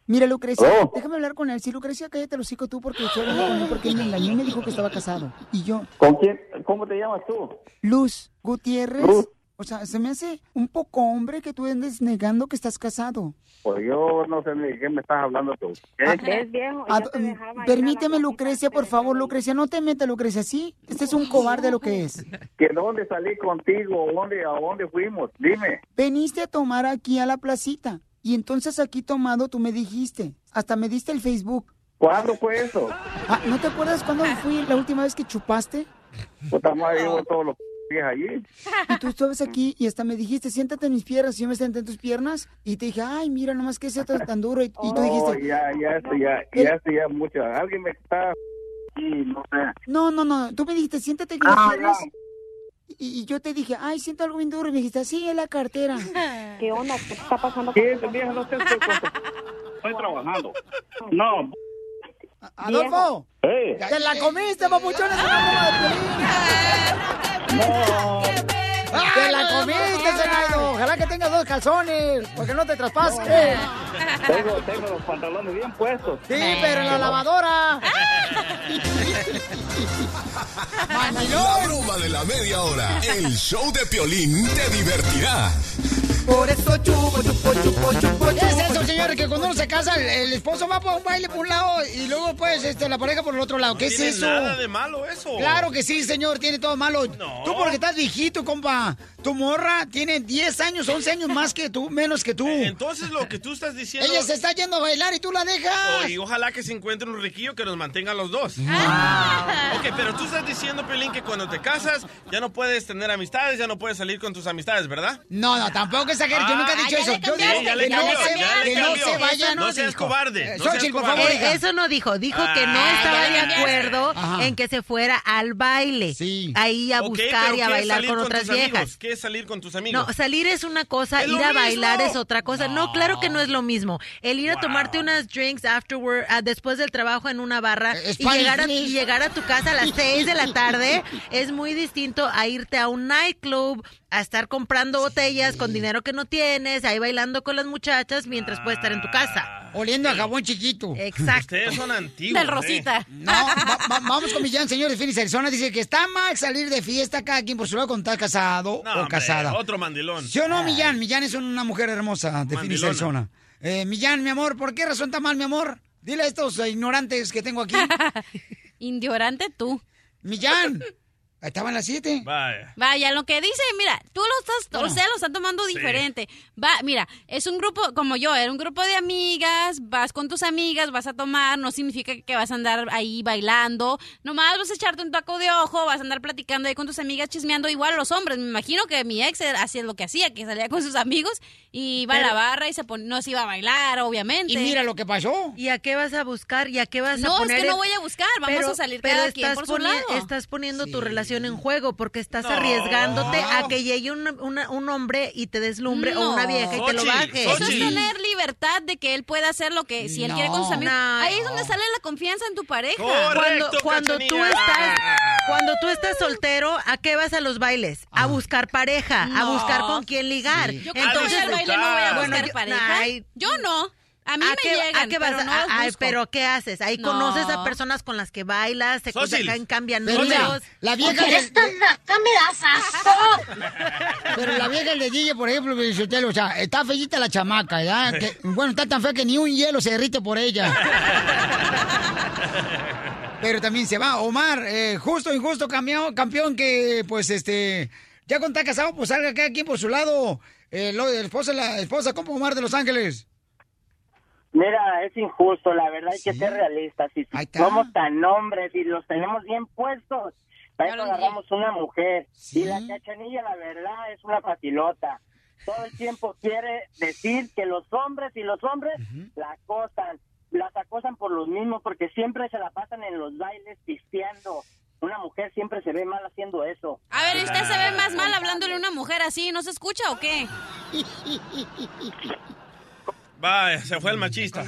Mira, Lucrecia, Oh. déjame hablar con él. Si Lucrecia, cállate los hocico tú porque estoy hablando con él porque él me engañó y me dijo que estaba casado. Y yo, ¿Con quién? ¿Cómo te llamas tú? Luz Gutiérrez, Luz. O sea, se me hace un poco hombre que tú andes negando que estás casado. Pues yo no sé ni de qué me estás hablando tú. ¿Qué? Es viejo. Ah, mm, permíteme, Lucrecia, por favor, Lucrecia, no te metas, Lucrecia, ¿sí? Este es un cobarde lo que es. ¿Que dónde salí contigo? ¿Dónde, ¿A dónde fuimos? Dime. Veniste a tomar aquí a la placita. Y entonces aquí tomado tú me dijiste, hasta me diste el Facebook. ¿Cuándo fue eso? Ah, ¿No te acuerdas cuándo fui la última vez que chupaste? Puta madre, llevo todos los días allí. Y tú estabas aquí y hasta me dijiste, siéntate en mis piernas. Y yo me senté en tus piernas y te dije, ay, mira, nomás que es esto tan duro. Y, y tú Oh, dijiste, ya, ya, esto ya, ya, esto ya mucho. Alguien me está... Sí, no sé. no, no, no. Tú me dijiste, siéntate en mis Ah, piernas. ya. Y, y yo te dije, ay, siento algo bien duro. Y me dijiste, sí, es la cartera. ¿Qué onda? ¿Qué está pasando? ¿Qué es, vieja? No sé, estoy, estoy trabajando. No. Adolfo, Hey. te la comiste, es broma de No. ¡Te la comiste, Zenaido! Ojalá que tengas dos calzones, porque no te traspase. Tengo, tengo los pantalones bien puestos. Sí, pero en la lavadora. La broma de la media hora. El show de Piolín te divertirá. Por eso chupo, chupo, chupo, chupo. ¿Qué es eso, señores? Que cuando uno se casa, el, el esposo va por un baile por un lado y luego, pues, este, la pareja por el otro lado. ¿Qué es tiene eso? nada de malo eso. Claro que sí, señor, tiene todo malo. Tú porque estás viejito, compa. Tu morra tiene 10 años, 11 años más que tú, menos que tú. Entonces lo que tú estás diciendo... Ella se está yendo a bailar y tú la dejas. Oh, y ojalá que se encuentre un riquillo que nos mantenga a los dos. Ah. Ok, pero tú estás diciendo, Pelín, que cuando te casas ya no puedes tener amistades, ya no puedes salir con tus amistades, ¿verdad? No, no, tampoco exageres. Yo nunca he dicho Ah, eso. ya le Yo digo que no se, que no vayan. No seas dijo. cobarde, Eh, Xochitl, por favor, Eh, eso no dijo, dijo que no Ah, estaba de acuerdo en que se fuera al baile. Ahí a buscar y a ¿qué es bailar con otras viejas. ¿Qué es salir con tus amigos? No, salir es una cosa, ir a bailar es otra cosa. No, claro que no es lo mismo. El ir a tomarte unas drinks afterward, ah, después del trabajo en una barra y Spanish, llegar, a, y a tu casa a las 6 de la tarde es muy distinto a irte a un nightclub, a estar comprando botellas con dinero que no tienes, ahí bailando con las muchachas mientras puedes estar en tu casa. Oliendo a jabón chiquito. Exacto. Ustedes son antiguos. Del Rosita. No, va- va- vamos con Millán, señor de Phoenix, Arizona. Dice que está mal salir de fiesta cada quien por su lado cuando está casado No, o hombre, casada. Otro mandilón. ¿Sí o no, Millán? Millán es una mujer hermosa de Phoenix. Arizona. Eh, Millán, mi amor, ¿por qué razón está mal, mi amor? Dile a estos eh, ignorantes que tengo aquí. Indiorante tú. Millán, estaban las siete. Vaya. Vaya, lo que dice, mira, tú lo estás, Bueno. o sea, lo están tomando Sí. diferente. Va, mira, es un grupo, como yo, era un grupo de amigas, vas con tus amigas, vas a tomar, no significa que vas a andar ahí bailando, nomás vas a echarte un taco de ojo, vas a andar platicando ahí con tus amigas, chismeando, igual los hombres, me imagino que mi ex hacía lo que hacía, que salía con sus amigos y iba a la barra y se pon- no se iba a bailar, obviamente. Y mira lo que pasó. ¿Y a qué vas a buscar? ¿Y a qué vas a No, es poner? que no voy a buscar, vamos a salir cada quien por su lado. Estás poniendo tu relación en juego porque estás No. arriesgándote a que llegue un, una- un hombre y te deslumbre o una vieja y te lo baje. Eso es tener libertad de que él pueda hacer lo que si él quiere con sus amigos. No. Ahí es donde sale la confianza en tu pareja. Cuando, cuando tú estás cuando tú estás soltero, ¿a qué vas a los bailes? A buscar pareja, a buscar con quién ligar. Yo cuando voy al baile no voy a buscar yo- pareja. Yo no. A mí ¿A me qué- llegan, a qué pero vas? no los Ay, busco. pero ¿qué haces? Ahí No. conoces a personas con las que bailas, se Sóciles. cambian, cambian Pero mira, números. la vieja Porque del- me das asco. Pero la vieja de DJ, por ejemplo, o sea, está feita la chamaca, ¿verdad? Que, bueno, está tan fea que ni un hielo se derrite por ella. Pero también se va. Omar, eh, justo, injusto, campeón, campeón que, pues, este, ya cuando está casado, pues salga cada quien por su lado. Eh, lo, el esposa, la esposa, como Omar de Los Ángeles. Mira, es injusto, la verdad hay que ser realistas. Si somos tan hombres y los tenemos bien puestos, para eso agarramos una mujer. Y la cachanilla, la verdad, es una facilota. Todo el tiempo quiere decir que los hombres y los hombres la acosan. Las acosan por los mismos porque siempre se la pasan en los bailes pisteando. Una mujer siempre se ve mal haciendo eso. A ver, ¿y usted se ve más mal hablándole a una mujer así? ¿No se escucha o qué? Vaya, se fue el machista.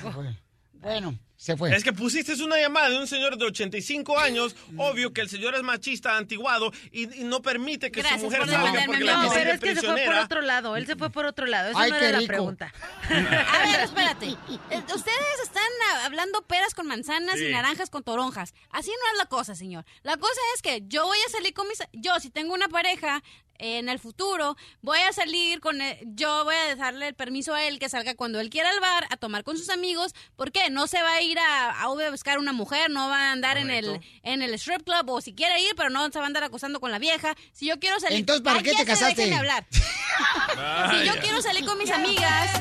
Bueno, se fue. Es que pusiste una llamada de un señor de 85 años, obvio que el señor es machista, antiguado, y, y no permite que Gracias su mujer por salga porque mi la tiene pero es que se fue por otro lado. Él se fue por otro lado. Eso Ay, no era la rico. pregunta. A ver, espérate. Eh, Ustedes están hablando peras con manzanas Sí. y naranjas con toronjas. Así no es la cosa, señor. La cosa es que yo voy a salir con mis... Yo, si tengo una pareja en el futuro, voy a salir con... él- Yo voy a darle el permiso a él que salga cuando él quiera al bar a tomar con sus amigos. ¿Por qué? No se va a ir a, a buscar una mujer, no va a andar en el, en el strip club o si quiere ir, pero no se va a andar acostando con la vieja. Si yo quiero salir... Entonces, ¿para qué te casaste? hablar. Si yo quiero salir con mis amigas.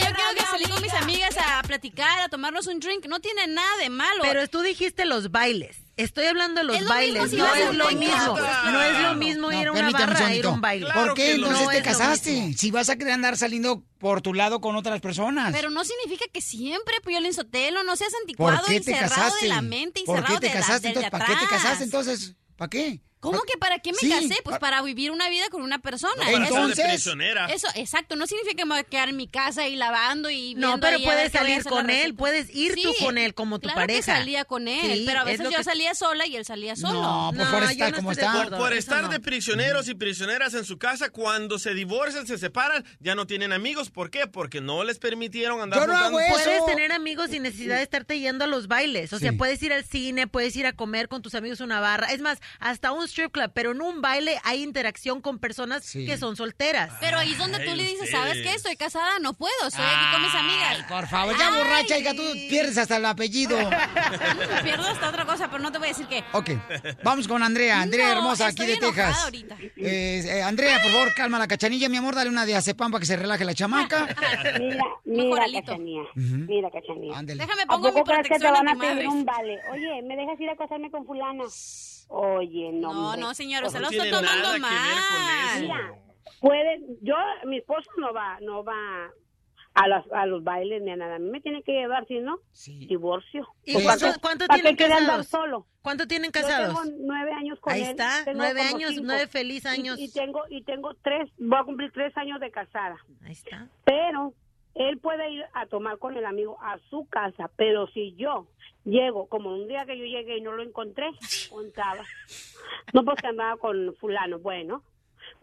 Si yo quiero que salir con mis amigas a platicar, a tomarnos un drink, no tiene nada de malo. Pero tú dijiste los bailes. Estoy hablando de los Es lo bailes. no es lo mismo. No es lo mismo ir a una barra a ir a un baile. ¿Por qué entonces No te casaste? Si vas a querer andar saliendo por tu lado con otras personas. Pero no significa que siempre, Piolín Sotelo, no seas anticuado ¿Por qué y te cerrado casaste? de la mente y ¿Por cerrado qué te de la- Entonces, ¿para qué te atrás. casaste entonces? ¿Para qué? ¿Cómo que para qué me Sí, casé? Pues pa- para vivir una vida con una persona. No, para Eso- de prisionera. Eso, exacto. No significa que me voy a quedar en mi casa y lavando y No, viendo pero a ver puedes salir con él, puedes ir tú Sí, con él como tu claro pareja. que salía con él, Sí, pero a es veces yo que- salía sola y él salía solo. No, pues por estar como está. Por estar de prisioneros y prisioneras en su casa, cuando se divorcian, se separan, ya no tienen amigos. ¿Por qué? Porque no les permitieron andar juntando- Puedes tener amigos sin necesidad de estarte yendo a los bailes. O sea, Sí. puedes ir al cine, puedes ir a comer con tus amigos a una barra. Es más, hasta un strip club. Pero en un baile hay interacción con personas Sí. que son solteras. Pero ahí es donde tú le dices, ¿sabes qué? Estoy casada, no puedo, estoy aquí con mis amigas. Por favor, ya borracha, hija, tú pierdes hasta el apellido. Pierdo hasta otra cosa, pero no te voy a decir qué. Ok, vamos con Andrea, Andrea No, hermosa aquí de Texas. ahorita. Eh, eh, Andrea, por favor, calma la cachanilla, mi amor, dale una de acepam para que se relaje la chamaca. Mira, mira, Cachanía. Mira, Cachanía. Déjame ¿A pongo poco mi crees que te protección van a antimadres? pedir un vale? Oye, ¿me dejas ir a casarme con fulana? Oye, no, No, hombre. no, señor, usted sea, lo está tomando mal. Mira, puede, yo, mi esposo no va, no va a los, a los bailes ni a nada. A mí me tiene que llevar, si no, divorcio. ¿Y Pues, cuánto, ¿para qué- cuánto para tienen casados? solo? ¿Cuánto tienen Yo casados? tengo nueve años con Ahí él. está, nueve años, cinco. nueve feliz Y- años. Y, tengo, y tengo tres, voy a cumplir tres años de casada. Ahí está. Pero él puede ir a tomar con el amigo a su casa, pero si yo llego, como un día que yo llegué y no lo encontré, contaba. No porque andaba con fulano, bueno,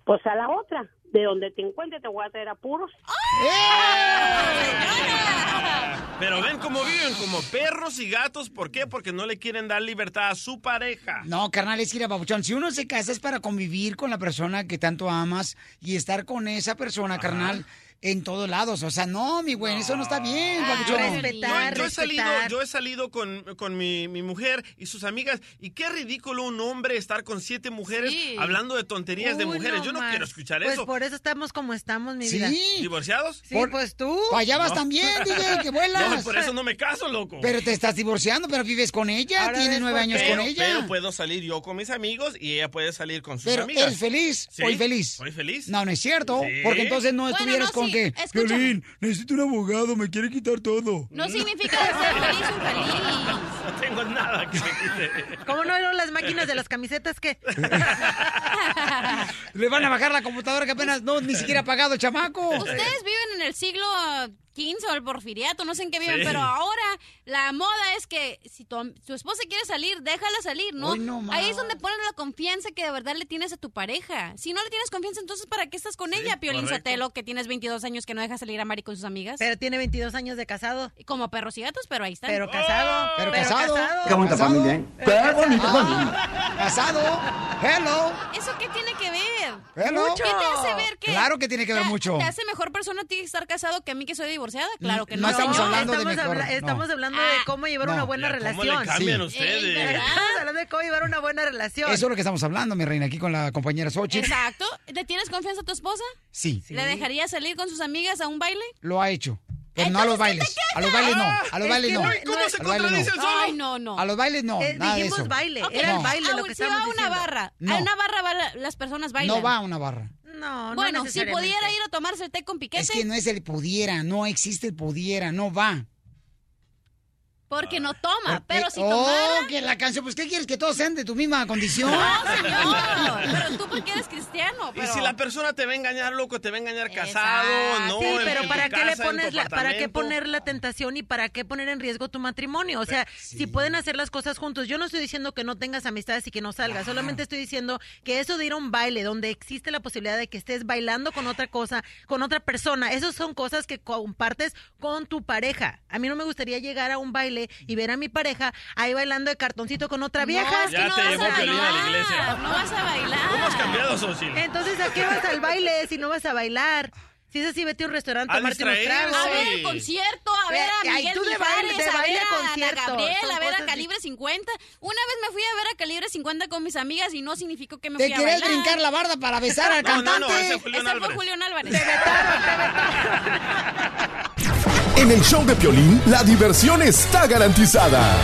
pues a la otra, de donde te encuentre te voy a traer apuros. Pero ven cómo viven, como perros y gatos. ¿Por qué? Porque no le quieren dar libertad a su pareja. No, carnal, es que ir Papuchón. Si uno se casa es para convivir con la persona que tanto amas y estar con esa persona, carnal, en todos lados. O sea, no, mi güey, eso no está bien, Papuchón. yo, yo he salido, yo he salido con, con mi, mi mujer y sus amigas y qué ridículo un hombre estar con siete mujeres Sí. hablando de tonterías de mujeres. yo no más. quiero escuchar Pues eso. por eso estamos como estamos, mi Sí. vida. ¿Divorciados? Sí, pues tú. Fallabas No. también, DJ, que vuelas. No, por eso no me caso, loco. Pero te estás divorciando, pero vives con ella, tienes nueve años pero, con ella. Pero puedo salir yo con mis amigos y ella puede salir con sus Pero amigas. eres feliz, Sí, hoy feliz. Soy feliz. No, no es cierto, Sí. porque entonces no Bueno, estuvieras no, con escúchame. Violín, necesito un abogado, me quiere quitar todo. No significa ser feliz o infeliz. No tengo nada que me quite. ¿Cómo no eran las máquinas de las camisetas qué? Le van a bajar la computadora que apenas no ni siquiera ha pagado chamaco. Ustedes viven en el siglo XV o el porfiriato, no sé en qué viven, Sí. pero ahora la moda es que si tu, tu esposa quiere salir, déjala salir, ¿no? Ahí es donde pones la confianza que de verdad le tienes a tu pareja. Si no le tienes confianza, entonces ¿para qué estás con ella, Piolín correcto. Sotelo, que tienes 22 años que no deja salir a Mari con sus amigas? Pero tiene 22 años de casado. Como perros y gatos, pero ahí están. Pero casado. Pero casado. Qué bonita Casado. familia, ¿eh? Qué bonita Ah, Casado. Hello. ¿Eso qué tiene que ver? Hello. ¿Qué te hace ver que Claro que tiene que ver te- mucho. ¿Te hace mejor persona a ti estar casado que a mí que soy divorciada? Claro que no. No estamos hablando de estamos mejor, habla- no. Estamos hablando de cómo llevar No. una buena ¿cómo relación. le cambian Sí. ustedes? ¿verdad? Estamos hablando de cómo llevar una buena relación. Eso es lo que estamos hablando, mi reina, aquí con la compañera Xochitl. Exacto. ¿Le tienes confianza a tu esposa? Sí. ¿Le dejaría salir con sus amigas a un baile? Lo ha hecho. Pero no a los bailes. A los bailes no. A los Es bailes no. ¿cómo los se bailes contradice no. el solo? Ay, no, no. A los bailes no. Eh, nada de dijimos eso. baile, era el baile lo Ah, que si va a una barra, a una barra va- las personas bailan. No va a una barra. No, no Bueno, si pudiera ir a tomarse el té con piquete, Es que no es el pudiera, no existe el pudiera, no va. Porque no toma, Porque- pero si oh, tomara... que la canción, pues ¿qué quieres que todos sean de tu misma condición? No, señor, pero tú porque eres cristiano, Y pero... si la persona te va a engañar, loco, te va a engañar casado, no, Sí, pero en ¿para tu qué le casa, pones la, para qué poner la tentación y para qué poner en riesgo tu matrimonio? O sea, si pueden hacer las cosas juntos. Yo no estoy diciendo que no tengas amistades y que no salgas, solamente estoy diciendo que eso de ir a un baile donde existe la posibilidad de que estés bailando con otra cosa, con otra persona, esas son cosas que compartes con tu pareja. A mí no me gustaría llegar a un baile y ver a mi pareja ahí bailando de cartoncito con otra vieja. es que Ya no te vas llevó a Piolín a la bailar, iglesia. no vas a bailar. ¿Cómo has cambiado, Xochitl? Entonces, ¿a qué vas al baile si no vas a bailar? Si es así, vete a un restaurante a A tomarte unos tragos. A ver el concierto, a ver a Miguel tú de Mijares, baile- de a baile ver a a. Gabriel, a ver a Calibre 50. Una vez me fui a ver a Calibre 50 con mis amigas y no significó que me ¿Te fui a bailar. brincar la barda para besar al No, no, cantante? no, ese es Julián fue Álvarez. Julián Álvarez. En el show de Piolín, la diversión está garantizada.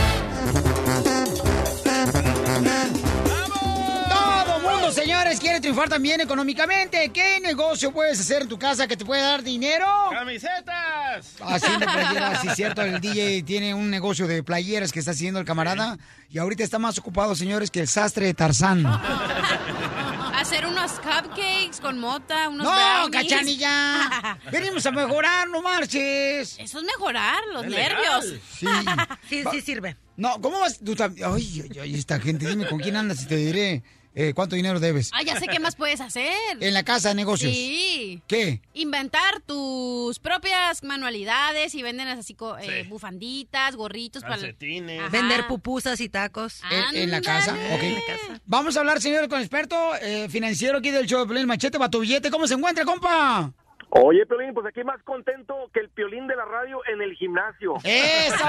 Todo mundo, señores, quiere triunfar también económicamente. ¿Qué negocio puedes hacer en tu casa que te puede dar dinero? ¡Camisetas! Haciendo playeras, sí, cierto. El DJ tiene un negocio de playeras que está haciendo el camarada. Y ahorita está más ocupado, señores, que el sastre de Tarzán. Hacer unos cupcakes con mota, unos No, brownies. cachanilla. Venimos a mejorar, no marches. Eso es mejorar, los Es nervios. legal. Sí. Sí, sí sirve. No, ¿cómo vas? Tú ay, ay, ay, esta gente, dime con quién andas y te diré eh, cuánto dinero debes. Ah, ya sé qué más puedes hacer. En la casa de negocios. Sí. ¿Qué? Inventar tus propias manualidades y venden así co- eh, bufanditas, gorritos. para- Ajá. Vender pupusas y tacos. En, en la casa, ok. En la casa. Vamos a hablar, señor, con el experto eh, financiero aquí del show de Machete, Bato Billete. ¿Cómo se encuentra, compa? Oye, Piolín, pues aquí más contento que el Piolín de la radio en el gimnasio. ¡Eso!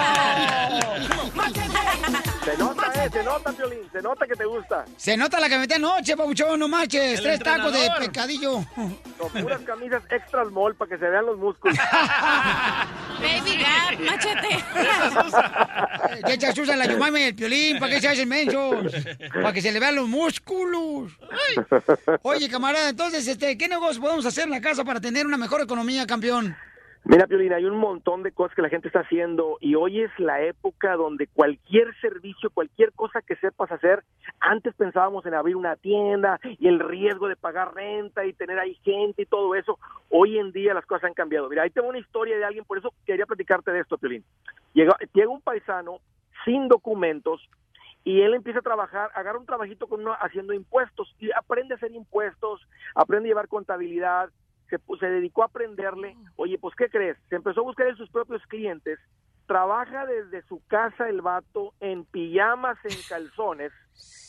Se nota, eh, se nota, Piolín, se nota que te gusta. Se nota la que metí anoche, pabuchón, no marches. El Tres tacos de pecadillo. Con puras camisas extra small para que se vean los músculos. Baby Gap, machete. ¿Qué echas usa la Yumame el piolín? ¿Para qué se hacen mensos? Para que se le vean los músculos. Ay. Oye, camarada, entonces, este, ¿qué negocio podemos hacer en la casa para tener una mejor economía, campeón? Mira, Piolín, hay un montón de cosas que la gente está haciendo y hoy es la época donde cualquier servicio, cualquier cosa que sepas hacer, antes pensábamos en abrir una tienda y el riesgo de pagar renta y tener ahí gente y todo eso. Hoy en día las cosas han cambiado. Mira, ahí tengo una historia de alguien, por eso quería platicarte de esto, Piolín. Llega, llega un paisano sin documentos y él empieza a trabajar, agarra un trabajito con uno haciendo impuestos y aprende a hacer impuestos, aprende a llevar contabilidad, se, pu- se dedicó a aprenderle. Oye, pues, ¿qué crees? Se empezó a buscar en sus propios clientes, trabaja desde su casa el vato en pijamas, en calzones,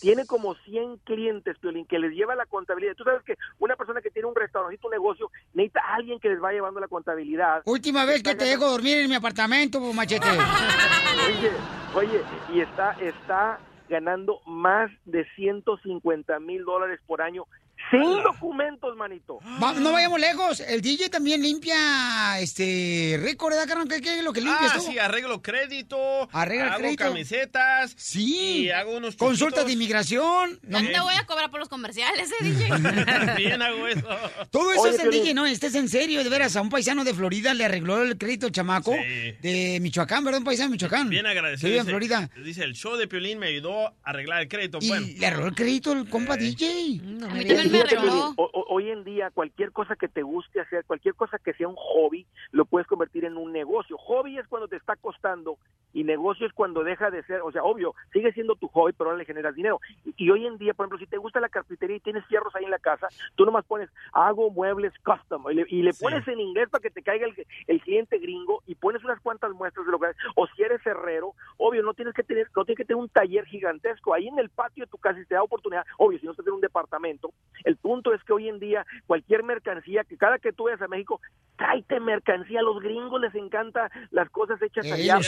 tiene como 100 clientes, Piolín, que les lleva la contabilidad. Tú sabes que una persona que tiene un restaurantito, un negocio, necesita a alguien que les va llevando la contabilidad. Última vez que te dejo dormir en mi apartamento, machete. Oye, oye, y está, está ganando más de 150 mil dólares por año Sin documentos, manito. Va- no vayamos lejos. El DJ también limpia este récord, ¿verdad, carnal? ¿Qué, qué es lo que limpias Ah, tú? sí, arreglo crédito. Arregla hago crédito. camisetas. Sí. Y hago unos Consultas de inmigración. No te voy a cobrar por los comerciales, ¿eh, DJ? Bien hago eso. Todo eso Oye, es el. DJ, ¿no? Este es en serio, de veras. A un paisano de Florida le arregló el crédito chamaco de Michoacán, ¿verdad? Un paisano de Michoacán. Bien agradecido. vive en Florida. Dice, el show de Piolín me ayudó a arreglar el crédito. Y bueno. le arregló el crédito el compa DJ. A Fíjate, hoy en día cualquier cosa que te guste hacer, cualquier cosa que sea un hobby, lo puedes convertir en un negocio. Hobby es cuando te está costando y negocio es cuando deja de ser, o sea, obvio, sigue siendo tu hobby, pero ahora le generas dinero. Y, y hoy en día, por ejemplo, si te gusta la carpintería y tienes fierros ahí en la casa, tú nomás pones, hago muebles custom, y le, y le pones en inglés para que te caiga el, el cliente gringo y pones unas cuantas muestras de lo que o si eres herrero, obvio, no tienes que tener, no tienes que tener un taller gigantesco ahí en el patio de tu casa y te da oportunidad, obvio, si no estás en un departamento, el punto es que hoy en día cualquier mercancía, que cada que tú vayas a México, tráete mercancía, a los gringos les encanta las cosas hechas Eh, allá. los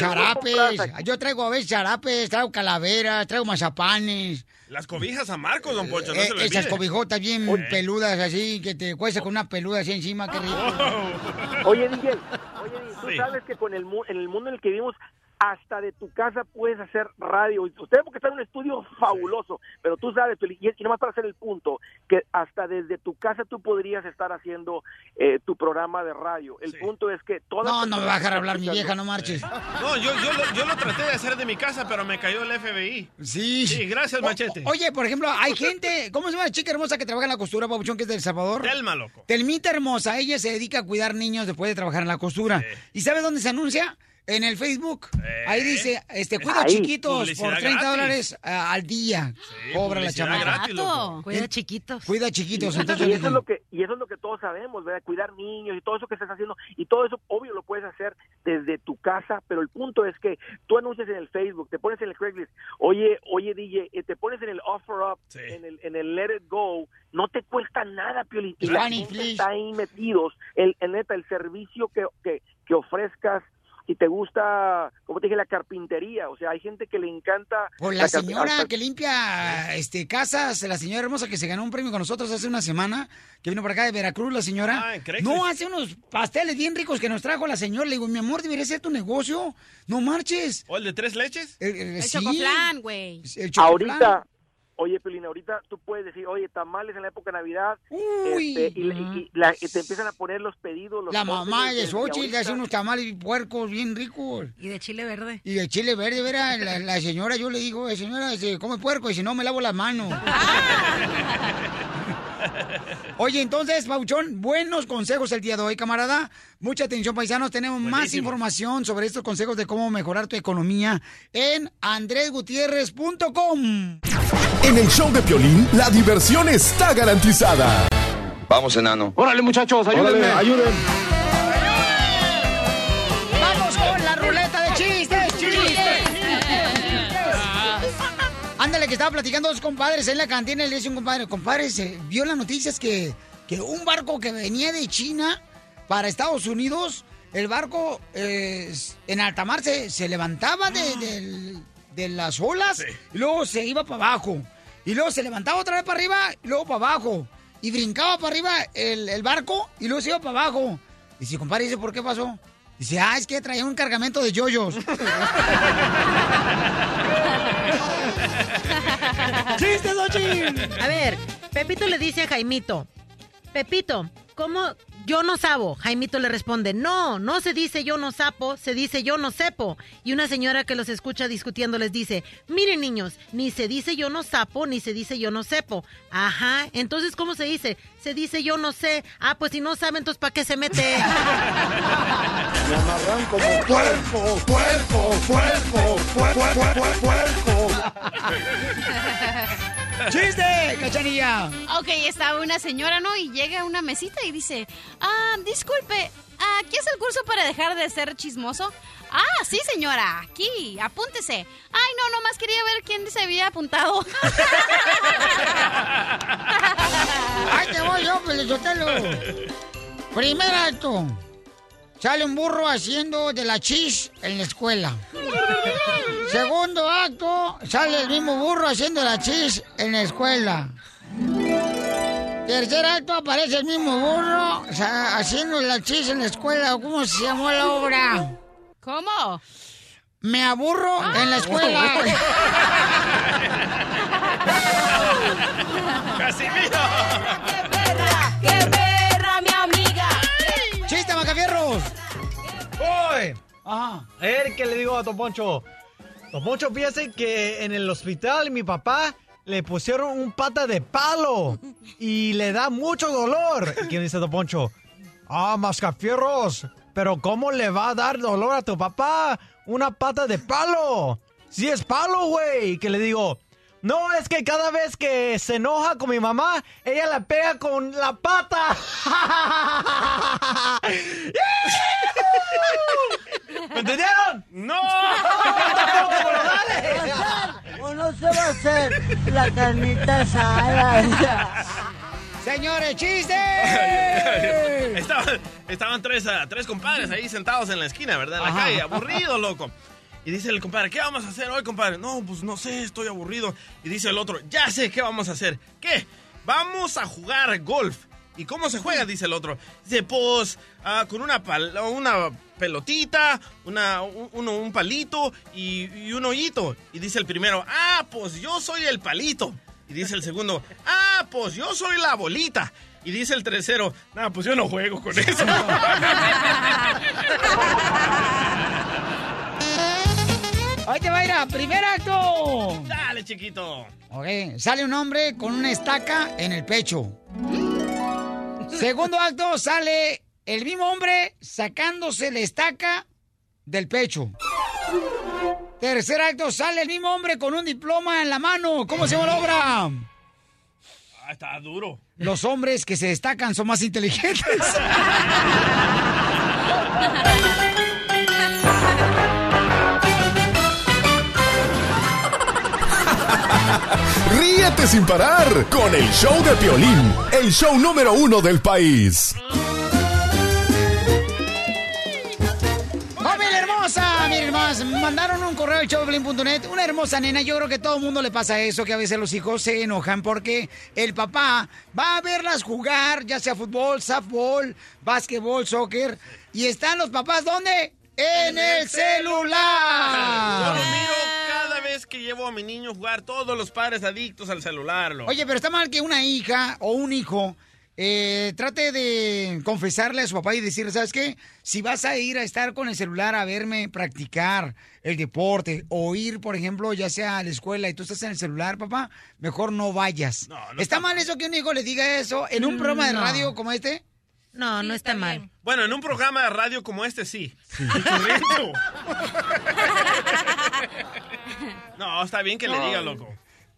charapes. aquí. Yo traigo a veces charapes, traigo calaveras, traigo mazapanes. Las cobijas a Marcos, don Poncho, no Eh, se lo esas cobijotas bien peludas así, que te cuesta con una peluda así encima, qué rico. Oye, DJ, oye, tú sabes que con el mu- en el mundo en el que vivimos, hasta de tu casa puedes hacer radio. Y Usted porque está en un estudio fabuloso, pero tú sabes, y, y nomás para hacer el punto, que hasta desde tu casa tú podrías estar haciendo eh, tu programa de radio. El punto es que No, no me va a dejar hablar mi vieja, no marches. No, yo, yo, lo, yo lo traté de hacer de mi casa, pero me cayó el FBI. Sí. Sí, gracias, Machete. O- oye, por ejemplo, hay gente, ¿cómo se llama la chica hermosa que trabaja en la costura, Pabuchón, que es de El Salvador? Telma, loco. Telmita hermosa, ella se dedica a cuidar niños después de trabajar en la costura. ¿Y sabe dónde se anuncia? En el Facebook. Ahí dice, este, cuida Ahí. chiquitos por Publicidad 30 gratis. dólares ah, al día. Cobra la chamaca. Cuida chiquitos. Cuida chiquitos. Y Entonces, eso es lo que y eso es lo que todos sabemos, ¿verdad? Cuidar niños y todo eso que estás haciendo y todo eso obvio lo puedes hacer desde tu casa, pero el punto es que tú anuncias en el Facebook, te pones en el Craigslist, oye, oye DJ, eh, te pones en el Offer Up, en el en el Let It Go, no te cuesta nada, Piolín, y la gente está ahí metidos, el, el neta el servicio que, que que ofrezcas si te gusta, como te dije, la carpintería, o sea, hay gente que le encanta Por la señora que limpia este casas, la señora hermosa que se ganó un premio con nosotros hace una semana, que vino para acá de Veracruz, la señora. Ah, no, hace unos pasteles bien ricos que nos trajo la señora. Le digo, mi amor, debería ser tu negocio. No marches. ¿O el de tres leches? El, El chocoflan, güey. El chocoflan. Ahorita, oye, Pelina, ahorita tú puedes decir, oye, tamales en la época de Navidad, Uy. este, y, y- y la- y te empiezan a poner los pedidos. Los La mamá de Xochitl le hace unos tamales puercos bien ricos. Y de chile verde. Y de chile verde, verá, la, la señora, yo le digo, "Eh, señora, se come puerco y si no me lavo las manos. Oye, entonces, Pauchón, buenos consejos el día de hoy, camarada. Mucha atención, paisanos. Tenemos más información sobre estos consejos de cómo mejorar tu economía en andresgutierrez.com. En el show de Piolín, la diversión está garantizada. Vamos, enano. Órale, muchachos, ayúdenme. ayuden. ¡Vamos Ándale, que estaba platicando dos compadres en la cantina y le dice un compadre, compadre, se vio las noticias que, que un barco que venía de China para Estados Unidos, el barco eh, en alta mar se, se levantaba de, del- de las olas y luego se iba para abajo. Y luego se levantaba otra vez para arriba y luego para abajo. Y brincaba para arriba el, el barco y luego se iba para abajo. Dice, compadre, dice, ¿por qué pasó? Dice, ah, es que traía un cargamento de yoyos. ¡Chiste, Dochín! A ver, Pepito le dice a Jaimito, Pepito, ¿cómo yo no sabo? Jaimito le responde, no, no se dice yo no sapo, se dice yo no sepo. Y una señora que los escucha discutiendo les dice, miren niños, ni se dice yo no sapo, ni se dice yo no sepo. Ajá, entonces ¿cómo se dice? Se dice yo no sé. Ah, pues si no saben, entonces ¿para qué se mete? Me amarran como puerco, puerco, puerco, puerco, puerco. ¡Chiste, cachanilla! Ok, estaba una señora, ¿no? Y llega a una mesita y dice, ah, disculpe, ¿aquí es el curso para dejar de ser chismoso? Ah, sí, señora, aquí, apúntese. Ay, no, nomás quería ver quién se había apuntado. ¡Ay, te voy yo, Pelizotelo! Primer acto. Sale un burro haciendo de la chis en la escuela. Segundo acto, sale el mismo burro haciendo la chis en la escuela. Tercer acto aparece el mismo burro o sea, haciendo la chis en la escuela. ¿Cómo se llamó la obra? ¿Cómo? Me aburro en la escuela. ¡Casimiro! ¡Qué perra, mi amiga! ¡Chiste, Macafierros! ¡Oye! Ajá. A ver, ¿qué le digo a Don Poncho? Don Poncho, fíjese que en el hospital mi papá le pusieron un pata de palo y le da mucho dolor. ¿Y quién dice Don Poncho? Ah, Mascafierros, pero ¿cómo le va a dar dolor a tu papá una pata de palo? Si es palo, güey. Que le digo, no, es que cada vez que se enoja con mi mamá, ella la pega con la pata. ¿Me entendieron? ¡No! ¿O no se va a hacer la carnita asada? Señores, chiste. Estaban, estaban tres, ah, tres compadres ahí sentados en la esquina, ¿verdad? En la Ajá. calle, aburridos, loco. Y dice el compadre, ¿qué vamos a hacer hoy, compadre? No, pues no sé, estoy aburrido. Y dice el otro, ya sé qué vamos a hacer. ¿Qué? Vamos a jugar golf. ¿Y cómo se juega? Dice el otro. Dice, pues, ah, con una, una pelotita, una, un, un palito y, un hoyito. Y dice el primero, ah, pues yo soy el palito. Y dice el segundo, ah, pues yo soy la bolita. Y dice el tercero, nah, pues yo no juego con eso. Ahí te va a ir a primer acto. Dale, chiquito. Ok, sale un hombre con una estaca en el pecho. Segundo acto, sale el mismo hombre sacándose la estaca del pecho. Tercer acto, sale el mismo hombre con un diploma en la mano. ¿Cómo se llama la obra? Ah, está duro. Los hombres que se destacan son más inteligentes. Ríete sin parar con el show de Piolín, el show número uno del país. ¡Familia hermosa! Miren más, mandaron un correo al showdepiolín.net. Una hermosa nena, yo creo que todo el mundo le pasa eso, que a veces los hijos se enojan porque el papá va a verlas jugar, ya sea fútbol, softball, básquetbol, soccer. Y están los papás, ¿dónde? ¡En el Yo celular! lo miro cada vez que llevo a mi niño a jugar, todos los padres adictos al celular. loco. Oye, pero está mal que una hija o un hijo eh, trate de confesarle a su papá y decirle, ¿sabes qué? Si vas a ir a estar con el celular a verme practicar el deporte o ir, por ejemplo, ya sea a la escuela y tú estás en el celular, papá, mejor no vayas. ¿Está mal eso que un hijo le diga eso en un programa de No. radio como este? No, no está, mal. Bueno, en un programa de radio como este sí. No, está bien que le diga, loco.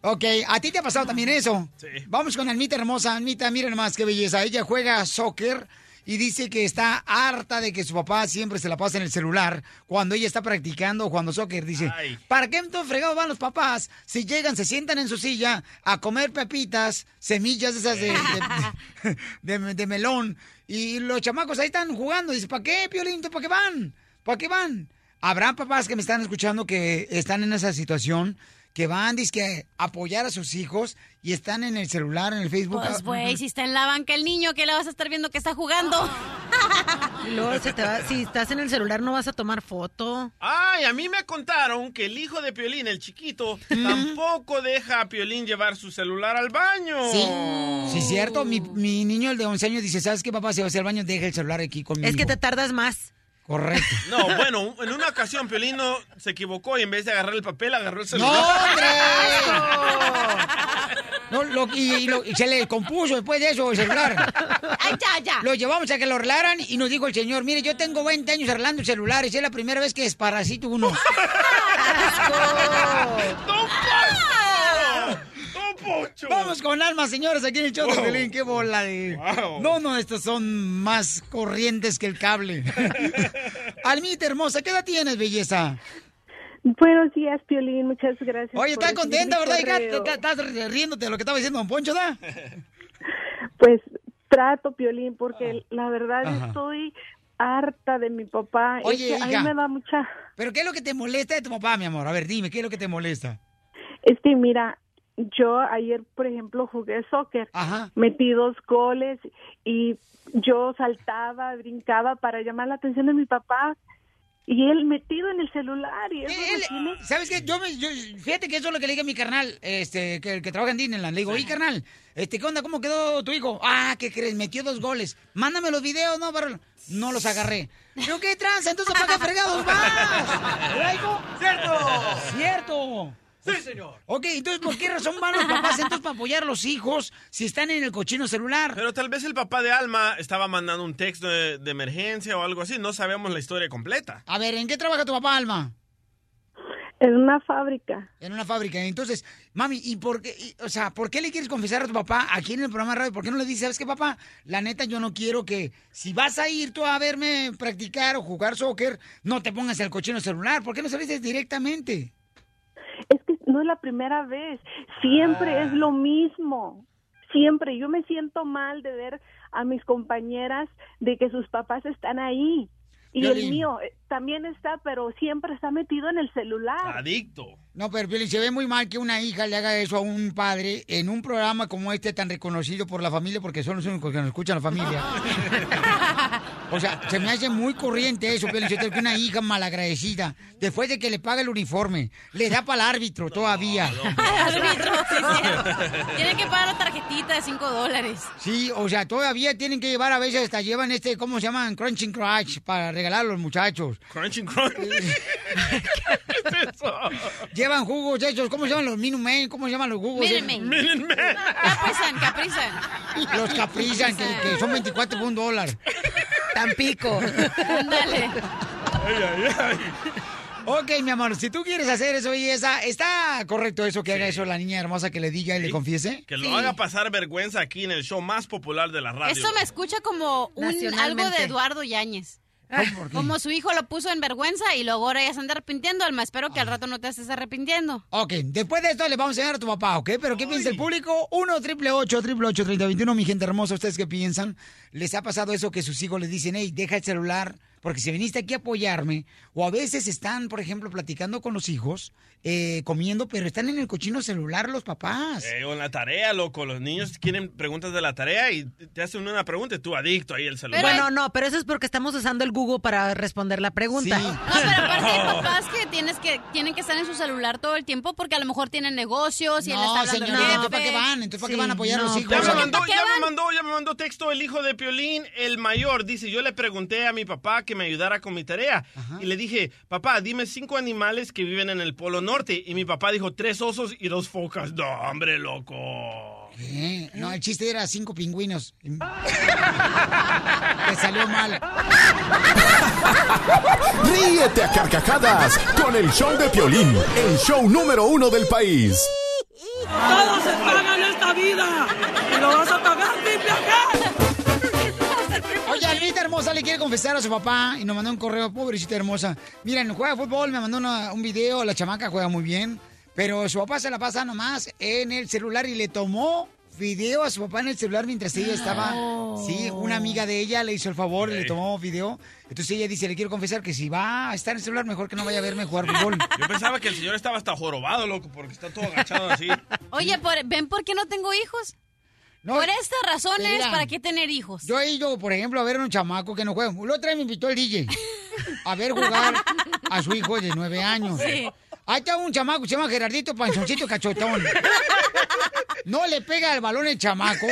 Ok, ¿a ti te ha pasado también eso? Sí. Vamos con Almita hermosa. Almita, miren más qué belleza. Ella juega soccer y dice que está harta de que su papá siempre se la pasa en el celular cuando ella está practicando jugando soccer. Dice, Ay. ¿para qué entonces fregados van los papás si llegan, se sientan en su silla a comer pepitas, semillas esas de, de, de- de melón y los chamacos ahí están jugando? Dice, ¿para qué, Piolín? ¿Para qué van? ¿Para qué van? Habrá papás que me están escuchando que están en esa situación, que van, que apoyar a sus hijos y están en el celular, en el Facebook. Pues, güey, si está en la banca el niño, ¿qué le vas a estar viendo que está jugando? Y luego se te va- si estás en el celular no vas a tomar foto. Ay, a mí me contaron que el hijo de Piolín, el chiquito, tampoco deja a Piolín llevar su celular al baño. Sí, sí, cierto. Mi, mi niño, el de 11 años, dice, ¿sabes qué, papá? Si va a hacer al baño, deja el celular aquí conmigo. Es que te tardas más. Correcto. No, bueno, en una ocasión Piolín no se equivocó y en vez de agarrar el papel, agarró el ¡No, celular. hombre! No, lo- y, y lo- y se le compuso después de eso el celular. ¡Ay, ya, ya! Lo llevamos a que lo arreglaran y nos dijo el señor, mire, yo tengo 20 años arreglando celulares, es la primera vez que desparasito uno. Vamos con alma, señores, aquí en el show de Wow. Pelín. Qué bola de... Wow. No, no, estos son más corrientes que el cable. Almita hermosa, ¿qué edad tienes, belleza? Buenos días, Piolín. Muchas gracias. Oye, estás contenta, ¿verdad? hija? Estás riéndote de lo que estaba diciendo Don Poncho, ¿da? Pues trato, Piolín, porque la verdad Ajá. estoy harta de mi papá. Es Oye, que a mí me da mucha... ¿Pero qué es lo que te molesta de tu papá, mi amor? A ver, dime, ¿qué es lo que te molesta? Es que mira, yo ayer, por ejemplo, jugué soccer, metí dos goles y yo saltaba, brincaba para llamar la atención de mi papá y él metido en el celular y eso tiene- ¿Sabes qué? Yo, me- yo- fíjate que eso es lo que le dije a mi carnal, este, que, que trabaja en Disneyland. Le digo, oye, carnal, este, ¿qué onda? ¿Cómo quedó tu hijo? Ah, ¿qué crees? Metió dos goles. Mándame los videos, ¿no? Para... No los agarré. Yo, ¿qué tranza? Entonces, ¿para qué fregados vas? ¡Cierto! ¡Cierto! Sí, señor. Ok, entonces, ¿por qué razón van los papás entonces para apoyar a los hijos si están en el cochino celular? Pero tal vez el papá de Alma estaba mandando un texto de, de emergencia o algo así. No sabemos la historia completa. A ver, ¿en qué trabaja tu papá, Alma? En una fábrica. En una fábrica. Entonces, mami, ¿y por qué, y, o sea, por qué le quieres confesar a tu papá aquí en el programa de radio? ¿Por qué no le dices, sabes qué, papá? La neta, yo no quiero que, si vas a ir tú a verme practicar o jugar soccer, no te pongas el cochino celular. ¿Por qué no se lo dices directamente? No es la primera vez, siempre Ah. es lo mismo. Siempre yo me siento mal de ver a mis compañeras de que sus papás están ahí. Y el Violín. mío eh, también está, pero siempre está metido en el celular. Adicto. No, pero Piolín, se ve muy mal que una hija le haga eso a un padre en un programa como este tan reconocido por la familia, porque son los únicos que nos escuchan la familia. o sea, se me hace muy corriente eso, Sotelo, que una hija malagradecida, después de que le paga el uniforme, le da para el árbitro todavía. Árbitro, sí, sí. Tienen que pagar la tarjetita de 5 dólares. Sí, o sea, todavía tienen que llevar, a veces hasta llevan este, ¿cómo se llaman? Crunching Crunch para regalar a los muchachos. Crunching Crunch. Llevan jugos esos, ¿cómo se llaman los Minumen? ¿Cómo se llaman los jugos? Minute Maid. Caprizan, caprizan. Los caprizan, que, que son 24 por un dólar. Tampico. Ándale. Ok, mi amor, si tú quieres hacer eso y esa, ¿está correcto eso que haga eso la niña hermosa que le diga y le confiese? Que lo haga pasar vergüenza aquí en el show más popular de la radio. Eso me escucha como un, algo de Eduardo Yáñez. Como su hijo lo puso en vergüenza y luego ahora ya se anda arrepintiendo, Alma. Espero que al rato no te estés arrepintiendo. Ok, después de esto le vamos a enseñar a tu papá, ¿ok? Pero ¿qué piensa el público? 1 triple 8 triple 8 3021 mi gente hermosa, ¿ustedes qué piensan? ¿Les ha pasado eso que sus hijos les dicen, hey, deja el celular? Porque si viniste aquí a apoyarme, o a veces están, por ejemplo, platicando con los hijos, eh, comiendo, pero están en el cochino celular los papás. Eh, o en la tarea, loco. Los niños quieren preguntas de la tarea y te hacen una pregunta y tú adicto ahí el celular. bueno, no, pero eso es porque estamos usando el Google para responder la pregunta. No, pero aparte hay papás que, tienes que tienen que estar en su celular todo el tiempo porque a lo mejor tienen negocios y él No, está hablando señorita, al ¿entonces para qué van? Entonces, ¿para qué van a apoyar a los hijos? Ya me, Que me ayudara con mi tarea. Y le dije, papá, dime cinco animales que viven en el Polo Norte. Y mi papá dijo, tres osos y dos focas. No, hombre, loco. No, el chiste era cinco pingüinos. Te salió mal. Ríete a carcajadas con el show de Piolín, el show número uno del país. Todo se paga en esta vida. Y lo vas a pagar, hermosa le quiere confesar a su papá y nos mandó un correo, pobrecita hermosa. Miren, juega fútbol, me mandó una- un video, la chamaca juega muy bien, pero su papá se la pasa nomás en el celular y le tomó video a su papá en el celular mientras ella estaba. Sí, una amiga de ella le hizo el favor y le tomó video. Entonces ella dice, le quiero confesar que si va a estar en el celular, mejor que no vaya a verme jugar fútbol. Yo pensaba que el señor estaba hasta jorobado, loco, porque está todo agachado así. Oye, por- ¿ven por qué no tengo hijos? No, por estas razones, mira, ¿para qué tener hijos? Yo he ido, por ejemplo, a ver a un chamaco que no juega. La otra vez me invitó el DJ a ver jugar a su hijo de nueve años. Sí. Ahí está un chamaco, se llama Gerardito Panzoncito Cachotón. No le pega el balón el chamaco.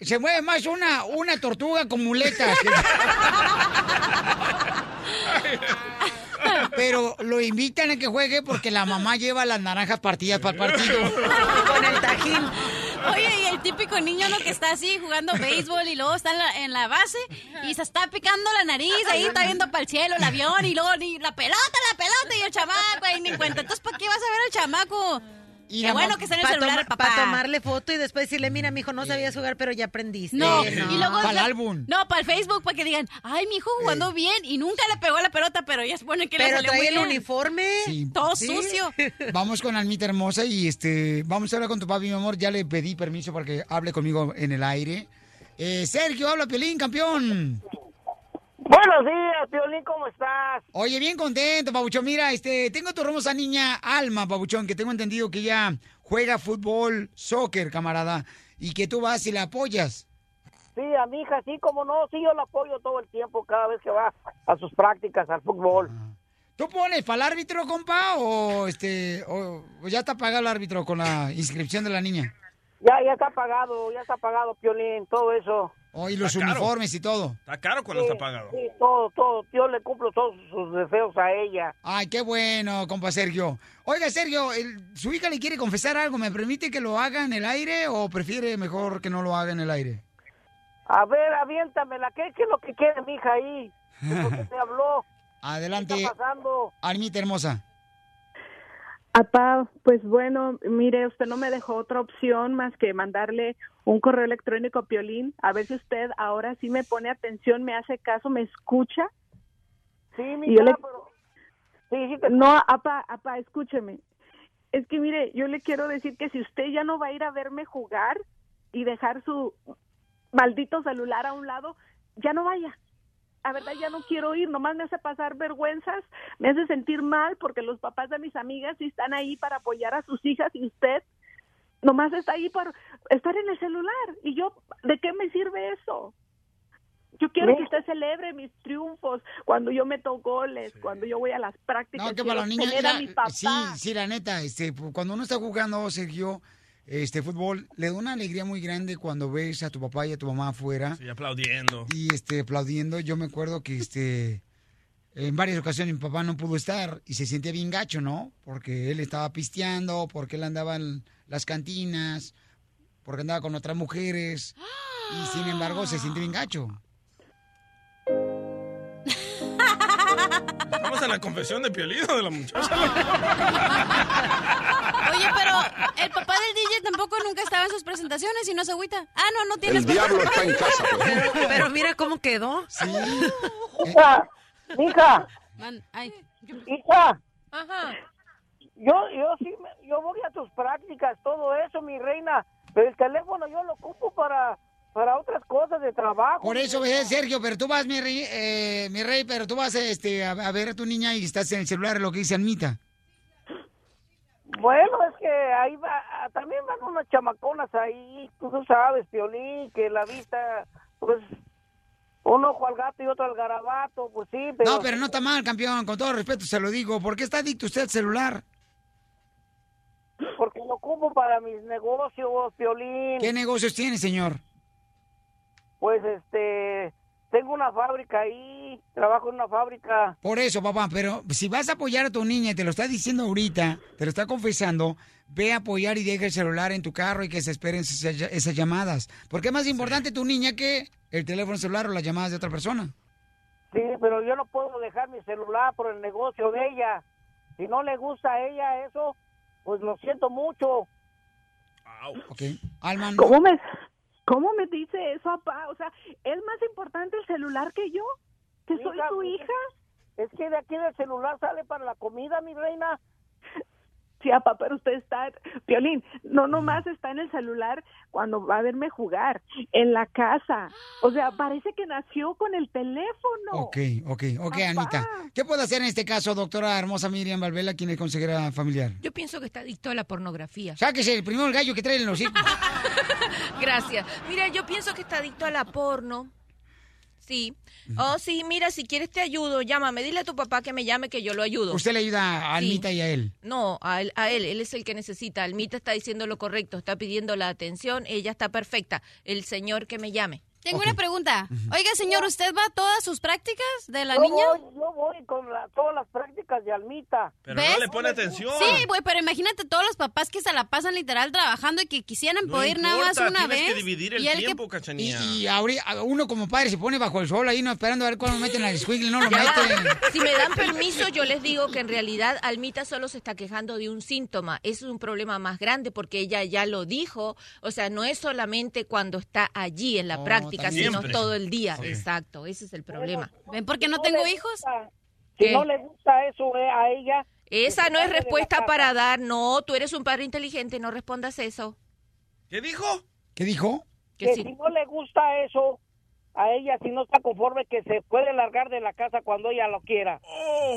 Se mueve más una, una tortuga con muletas. Pero lo invitan a que juegue porque la mamá lleva las naranjas partidas para el partido. Con el tajín. Oye, y el típico niño, ¿no? Que está así jugando béisbol y luego está en la, en la base y se está picando la nariz, ahí está viendo para el cielo el avión y luego ni la pelota, la pelota y el chamaco ahí ni cuenta. Entonces, ¿para qué vas a ver al chamaco? Y Qué bueno que está en el Para celular el papá. tomarle foto y después decirle, mira, mijo, no sabías jugar, pero ya aprendiste. No, Eh, y luego... Para el álbum. No, para el Facebook, para que digan, ay, mi hijo jugando bien y nunca le pegó la pelota, pero ya es bueno que le Pero salió trae muy el bien. uniforme. Sí. Todo Sí. sucio. Vamos con Almita hermosa y este vamos a hablar con tu papi, mi amor. Ya le pedí permiso para que hable conmigo en el aire. Eh, Sergio, habla Piolín, campeón. Buenos días, Piolín, ¿cómo estás? Oye, bien contento, Pabuchón. Mira, este, tengo tu hermosa niña Alma, Pabuchón, que tengo entendido que ella juega fútbol, soccer, camarada, y que tú vas y la apoyas. Sí, a mi hija, sí, como no, sí, yo la apoyo todo el tiempo, cada vez que va a sus prácticas al fútbol. ¿Tú pones para el árbitro, compa, o este, o, o ya está pagado el árbitro con la inscripción de la niña? Ya, ya está pagado, ya está pagado, Piolín, todo eso. Oh, y los Está caro. uniformes y todo. Está caro cuando Sí, está pagado. Sí, todo, todo. Yo le cumplo todos sus deseos a ella. Ay, qué bueno, compa Sergio. Oiga, Sergio, el- ¿su hija le quiere confesar algo? ¿Me permite que lo haga en el aire o prefiere mejor que no lo haga en el aire? A ver, aviéntamela, ¿qué, qué es lo que quiere mi hija ahí? ¿Por qué te habló? Adelante, ¿Qué está pasando? Almita hermosa. Apá, pues bueno, mire, usted no me dejó otra opción más que mandarle un correo electrónico a Piolín, a ver si usted ahora sí me pone atención, me hace caso, me escucha. Sí, yo le- Sí, sí te- No, apá, apá, escúcheme. Es que mire, yo le quiero decir que si usted ya no va a ir a verme jugar y dejar su maldito celular a un lado, ya no vaya. La verdad ya no quiero ir, nomás me hace pasar vergüenzas, me hace sentir mal porque los papás de mis amigas sí están ahí para apoyar a sus hijas y usted nomás está ahí por estar en el celular. Y yo, ¿de qué me sirve eso? Yo quiero que usted celebre mis triunfos cuando yo meto goles, cuando yo voy a las prácticas. No, que para los niños. mi papá. sí, sí, la neta, este, cuando uno está jugando, Sergio, este fútbol, le da una alegría muy grande cuando ves a tu papá y a tu mamá afuera. Y aplaudiendo. y este aplaudiendo. Yo me acuerdo que este en varias ocasiones mi papá no pudo estar y se sentía bien gacho, ¿no? Porque él estaba pisteando, porque él andaba en las cantinas, porque andaba con otras mujeres y sin embargo se siente bien gacho. Estamos en la confesión de Piolín o de la muchacha. Oye, pero el papá del DJ tampoco nunca estaba en sus presentaciones y no se agüita. Ah, no, no tienes El diablo está en casa. Pero, pero mira cómo quedó. Sí. Hija, hija, Man- ay. hija. Ajá. Yo, yo sí, me- yo voy a tus prácticas, todo eso, mi reina. Pero el teléfono yo lo ocupo para, para otras cosas de trabajo. Por eso, Sergio, pero tú vas, mi rey, eh, mi rey, pero tú vas este, a, a ver a tu niña y estás en el celular, lo que dice Anmita. Bueno, es que ahí va, ah, también van unas chamaconas ahí, tú sabes, Piolín, que la vista, pues, un ojo al gato y otro al garabato, pues sí, pero... No, pero no está mal, campeón, con todo respeto se lo digo. ¿Por qué está adicto usted al celular? Porque lo ocupo para mis negocios, Piolín. ¿Qué negocios tiene, señor? Pues, este, tengo una fábrica ahí, trabajo en una fábrica. Por eso, papá, pero si vas a apoyar a tu niña y te lo está diciendo ahorita, te lo está confesando, ve a apoyar y deja el celular en tu carro y que se esperen esas, esas llamadas. Porque es más importante tu niña que el teléfono celular o las llamadas de otra persona. Sí, pero yo no puedo dejar mi celular por el negocio de ella. Si no le gusta a ella eso, pues lo siento mucho. Ok. Alma, no- ¿Cómo me, ¿Cómo me dice eso, papá? O sea, ¿es más importante el celular que yo? ¿Que soy Hija, su pues, hija? Es que de aquí del celular sale para la comida, mi reina. Sí, papá, pero usted está, Piolín, no nomás está en el celular cuando va a verme jugar, en la casa. O sea, parece que nació con el teléfono. Ok, ok, ok, Anita. ¿Qué puede hacer en este caso, doctora hermosa Miriam Valvela, quien es consejera familiar? Yo pienso que está adicto a la pornografía. Sáquese el primero el gallo que trae en los hijos. Gracias. Mira, yo pienso que está adicto a la porno. Sí. Oh, sí, mira, si quieres te ayudo, llámame. Dile a tu papá que me llame que yo lo ayudo. Usted le ayuda a Sí. Anita y a él. No, a él, a él, él es el que necesita. Almita está diciendo lo correcto, está pidiendo la atención, ella está perfecta. El señor que me llame. Tengo una pregunta. Oiga, señor, ¿usted va a todas sus prácticas de la yo niña? Voy, yo voy con la- todas las prácticas de Almita. Pero ¿Ves? no le pone atención. Sí, güey, pero imagínate todos los papás que se la pasan literal trabajando y que quisieran No poder nada más una tienes vez. que dividir el y él que- tiempo, cachanilla. Y ahorita uno como padre se pone bajo el sol ahí, no esperando a ver cuándo meten al squigle, no lo meten. Si me dan permiso, yo les digo que en realidad Almita solo se está quejando de un síntoma. Es un problema más grande porque ella ya lo dijo. O sea, no es solamente cuando está allí en la Oh, práctica, sino Siempre. todo el día. Sí. Exacto, ese es el problema. ¿Ven por qué no tengo hijos? gusta-. Si no le gusta eso eh, a ella... Esa no es respuesta para dar. No, tú eres un padre inteligente, no respondas eso. ¿Qué dijo? ¿Qué dijo? Que Que sí. si no le gusta eso a ella, si no está conforme, que se puede largar de la casa cuando ella lo quiera.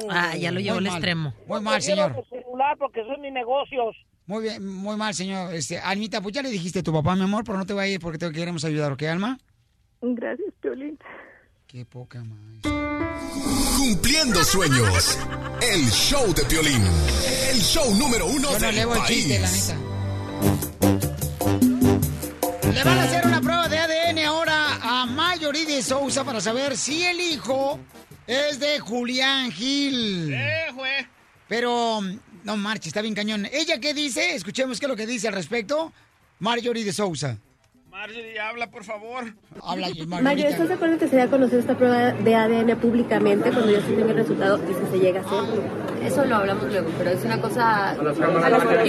Ah, ya lo llevó Muy al extremo. Muy mal, señor. el celular porque son mis negocios. Muy bien, muy mal, señor. Este, Almita, pues ya le dijiste a tu papá, mi amor, pero no te va a ir porque te queremos ayudar, ¿ok, Alma? Gracias, Piolín. Qué poca más. Cumpliendo sueños. El show de Piolín. El show número uno Yo no del país. chiste, la neta. Le van a hacer una prueba de ADN ahora a Mayori de Sousa para saber si el hijo es de Julián Gil. Pero, no marche, está bien cañón. ¿Ella qué dice? Escuchemos qué es lo que dice al respecto. Marjorie de Sousa. Marjorie, habla, por favor. Habla, Mario, ¿estás de acuerdo que se dé a conocer esta prueba de ADN públicamente cuando ya se tenga el resultado y si se llega a hacer? Eso lo hablamos luego, pero es una cosa... Yo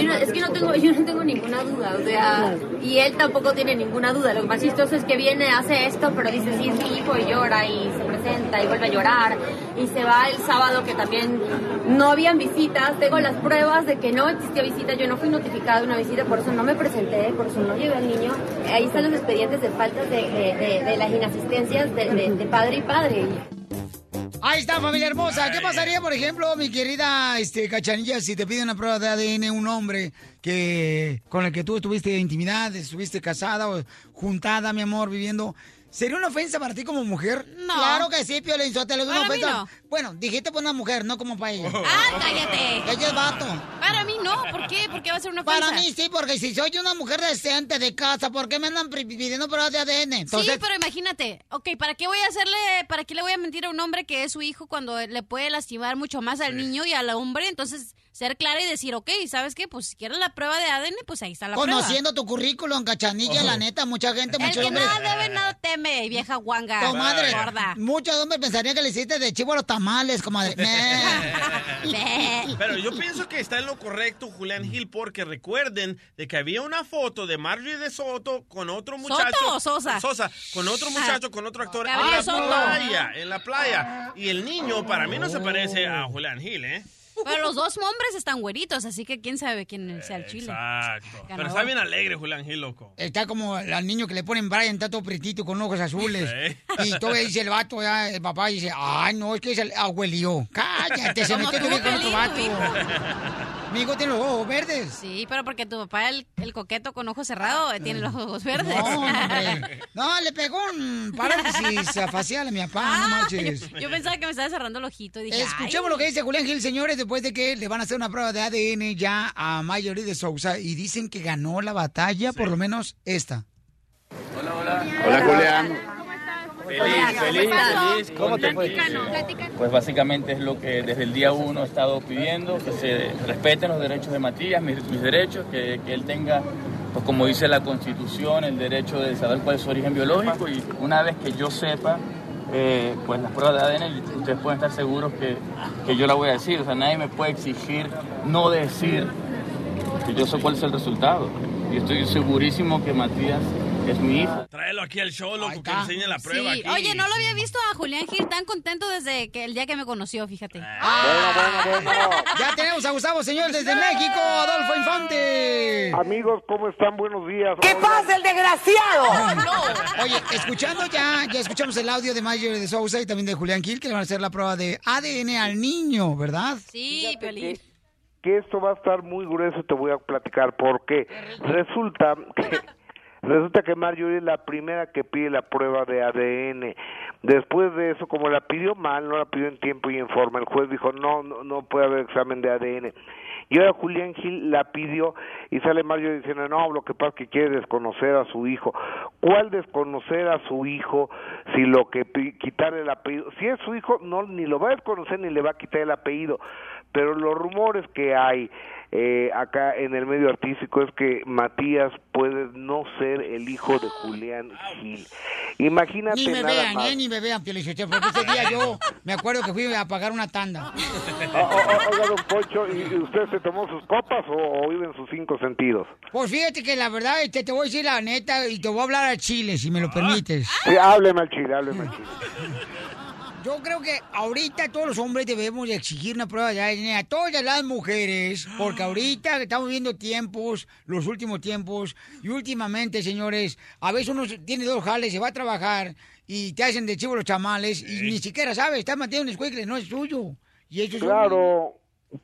no- es que no tengo, yo no tengo ninguna duda, o sea, y él tampoco tiene ninguna duda. Lo más chistoso es que viene, hace esto, pero dice sí es mi hijo y llora y se presenta y vuelve a llorar y se va el sábado que también no habían visitas. Tengo las pruebas de que no existía visita, yo no fui notificada de una visita, por eso no me presenté, por eso no llevé al niño. Ahí están los expedientes de faltas de, de- las inasistencias de, padre y padre. Ahí está, familia hermosa. ¿Qué pasaría, por ejemplo, mi querida este, Cachanilla, si te pide una prueba de ADN un hombre que con el que tú estuviste intimidad, estuviste casada o juntada, mi amor, viviendo? ¿Sería una ofensa para ti como mujer? No. Claro que sí, Pio Lizotelo, es una Para mí ofensa. no. Bueno, dijiste por una mujer, no como para ella. ¡Ah, cállate! Ella es vato. Para mí no, ¿por qué? ¿Por qué va a ser una ofensa? Para mí sí, porque si soy una mujer decente de casa, ¿por qué me andan pidiendo pruebas de ADN? Entonces, sí, pero imagínate, ok, ¿para qué voy a hacerle, para qué le voy a mentir a un hombre que es su hijo cuando le puede lastimar mucho más al niño y al hombre? Entonces, ser clara y decir, ok, ¿sabes qué? Pues si quieres la prueba de ADN, pues ahí está la conociendo tu currículum, Cachanilla, la neta, mucha gente, prueba. El muchos que hombres... nada debe, nada teme, vieja guanga. Comadre, Gorda. muchos hombres pensarían que le hiciste de chivo a los tamales, comadre. Pero yo pienso que está en lo correcto Julián Gil porque recuerden de que había una foto de Marjorie de Soto con otro muchacho. o Sosa? Sosa, con otro muchacho, con otro actor en la Soto. playa, en la playa. Y el niño para mí no se parece a Julián Gil, ¿eh? Pero los dos hombres están güeritos, así que quién sabe quién sea el chile. Exacto. Pero está bien alegre Julián Gil, loco. Está como al niño que le ponen Brian, está todo pretito con ojos azules. Sí. Y todo dice el vato, ya, el papá dice, ay, no, es que es el abuelío. Cállate, se metió con otro vato. Mi hijo tiene los ojos verdes. Sí, pero porque tu papá, el, el coqueto con ojos cerrados, tiene los ojos verdes. No, hombre. No, le pegó un parálisis facial a mi papá, no marches. Yo pensaba que me estaba cerrando el ojito y dije, Escuchemos ay. lo que dice Julián Gil, señores, después de que le van a hacer una prueba de ADN ya a Mayori de Sousa y dicen que ganó la batalla, por lo menos esta. Hola, Julián. Feliz, feliz, feliz. ¿Cómo te fue? Pues básicamente es lo que desde el día uno he estado pidiendo, que se respeten los derechos de Matías, mis, mis derechos, que, que él tenga, pues como dice la Constitución, el derecho de saber cuál es su origen biológico y una vez que yo sepa, eh, pues las pruebas de ADN, ustedes pueden estar seguros que, que yo la voy a decir, o sea, nadie me puede exigir no decir que yo sé cuál es el resultado. Y estoy segurísimo que Matías es mi hijo. Tráelo aquí al show, loco, que enseñe la prueba Sí, aquí. oye, no lo había visto a Julián Gil tan contento desde que el día que me conoció, fíjate. Ya tenemos a Gustavo, señor, desde México, Adolfo Infante. Amigos, ¿cómo están? Buenos días. ¿Qué pasa, el desgraciado? Oye, escuchando ya, ya escuchamos el audio de Mayer de Sousa y también de Julián Gil, que le van a hacer la prueba de ADN al niño, ¿verdad? Sí, Piolín. que esto va a estar muy grueso, te voy a platicar porque resulta que resulta que Marjorie es la primera que pide la prueba de ADN. Después de eso, como la pidió mal, no la pidió en tiempo y en forma, el juez dijo, "No, no, no puede haber examen de ADN." Y ahora Julián Gil la pidió y sale Mario diciendo, no, lo que pasa es que quiere desconocer a su hijo. ¿Cuál desconocer a su hijo si lo que quitarle el apellido? Si es su hijo, no, ni lo va a desconocer ni le va a quitar el apellido. Pero los rumores que hay eh, acá en el medio artístico es que Matías puede no ser el hijo de Julián Gil. Imagínate Ni me nada vean, más. ¿eh? Ni me vean, Piolichotelo, porque ese día yo me acuerdo que fui a pagar una tanda. O- o- Oiga, don Poncho, ¿y usted se tomó sus copas o, o vive en sus cinco sentidos? Pues fíjate que la verdad, este, te voy a decir la neta y te voy a hablar al chile, si me lo permites. Sí, hábleme al chile, hábleme al chile. Yo creo que ahorita todos los hombres debemos de exigir una prueba de ADN a todas las mujeres, porque ahorita estamos viendo tiempos, los últimos tiempos, y últimamente, señores, a veces uno tiene dos jales, se va a trabajar y te hacen de chivo los chamales y ni siquiera sabes, estás manteniendo un escuicle, no es suyo. Y eso es Claro,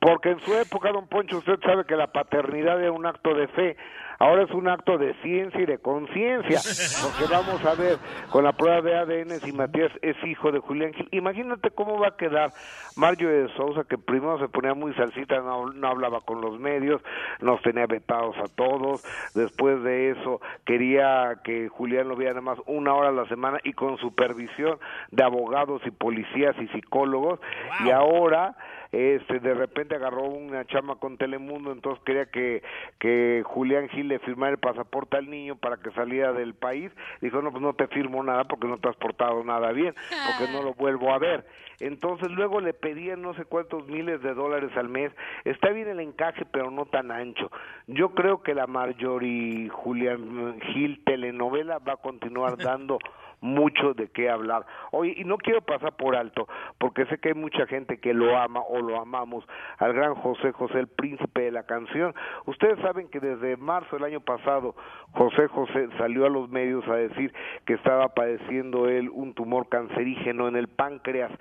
Porque en su época, don Poncho, usted sabe que la paternidad era un acto de fe. Ahora es un acto de ciencia y de conciencia. Porque vamos a ver con la prueba de ADN si Matías es hijo de Julián Gil. Imagínate cómo va a quedar Mario de Sousa, que primero se ponía muy salsita, no, no hablaba con los medios, nos tenía vetados a todos. Después de eso, quería que Julián lo viera nada más una hora a la semana y con supervisión de abogados y policías y psicólogos. Y ahora este de repente agarró una chama con Telemundo, entonces quería que, que Julián Gil le firmara el pasaporte al niño para que saliera del país. Dijo, no, pues no te firmo nada porque no te has portado nada bien, porque no lo vuelvo a ver. Entonces luego le pedían no sé cuántos miles de dólares al mes. Está bien el encaje, pero no tan ancho. Yo creo que la Marjorie Julián Gil telenovela va a continuar dando mucho de qué hablar. Oye, y no quiero pasar por alto, porque sé que hay mucha gente que lo ama o lo amamos, al gran José José, el príncipe de la canción. Ustedes saben que desde marzo del año pasado, José José salió a los medios a decir que estaba padeciendo él un tumor cancerígeno en el páncreas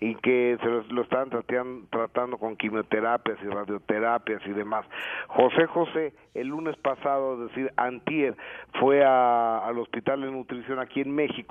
y que se lo, lo estaban tratean- tratando con quimioterapias y radioterapias y demás. José José, el lunes pasado, es decir, antier, fue a- al hospital de nutrición aquí en México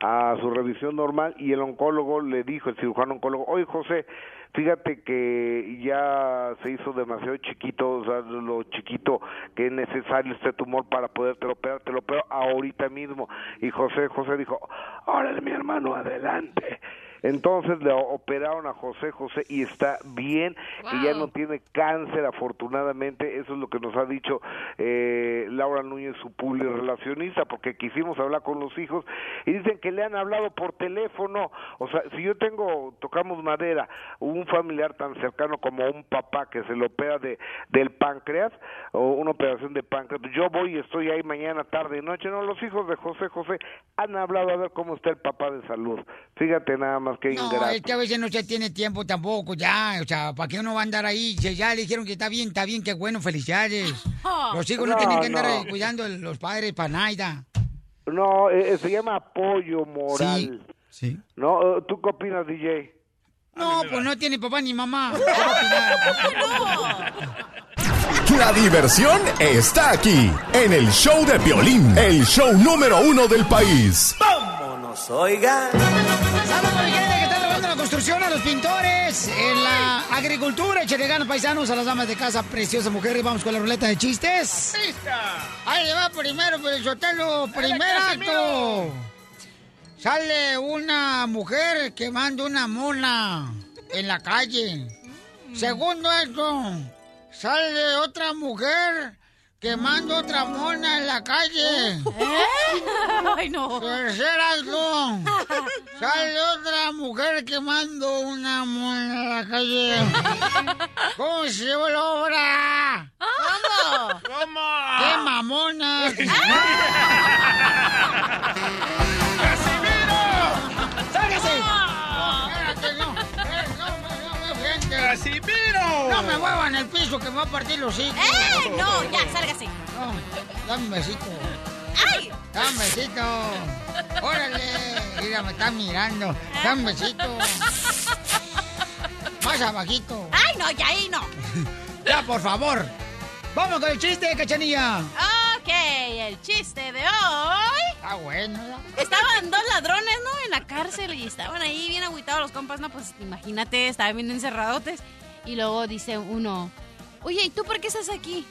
a su revisión normal y el oncólogo le dijo, el cirujano oncólogo, oye José, fíjate que ya se hizo demasiado chiquito, o sea, lo chiquito que es necesario este tumor para poderte operar, te lo opero ahorita mismo. Y José, José dijo, órale mi hermano, adelante. Entonces le operaron a José José y está bien, que ya no tiene cáncer afortunadamente, eso es lo que nos ha dicho eh, Laura Núñez, su relacionista, porque quisimos hablar con los hijos y dicen que le han hablado por teléfono, o sea, si yo tengo, tocamos madera, un familiar tan cercano como un papá que se le opera de, del páncreas, o una operación de páncreas, yo voy y estoy ahí mañana, tarde y noche, no, los hijos de José José han hablado a ver cómo está el papá de salud, fíjate nada más que No, ingrato. es que a veces no se tiene tiempo tampoco, ya. O sea, ¿para qué uno va a andar ahí? Si ya le dijeron que está bien, está bien, qué bueno, felicidades. Los hijos no, No, tienen que andar no. eh, cuidando de los padres para nada. No, eh, se llama apoyo moral. Sí. ¿No? ¿Tú qué opinas, DJ? No, pues no tiene papá ni mamá. La diversión está aquí, en el show de violín, el show número uno del país. Vámonos, oigan. Construcción, a los pintores, en la agricultura, échale ganas, paisanos, a las damas de casa, preciosas mujeres. Vamos con la ruleta de chistes. Ahí le va primero, pero Sotelo, primer acto. Sale una mujer quemando una mona en la calle. Segundo acto, sale otra mujer quemando otra mona en la calle. Ay, no. Tercer acto, sale otra mujer quemando una mona en la calle. ¿Cómo se llama la obra? ¿Cómo? ¿Cómo? ¡Qué mamona! ¡Sálgase! ¡Casimiro! No me muevan el piso que me va a partir los hijos. ¡Eh! No, ya, sálgase. No, dame un besito. ¡Ay! Dame un besito. Órale. Mira, me está mirando. Dame un besito. Más abajito. ¡Ay, no, ya ahí no! Ya, por favor. Vamos con el chiste, cachanilla. Ok, el chiste de hoy. Está bueno. Estaban dos ladrones, ¿no? En la cárcel y estaban ahí bien agüitados los compas, ¿no? Pues imagínate, estaban bien encerradotes. Y luego dice uno, oye, ¿y tú por qué estás aquí?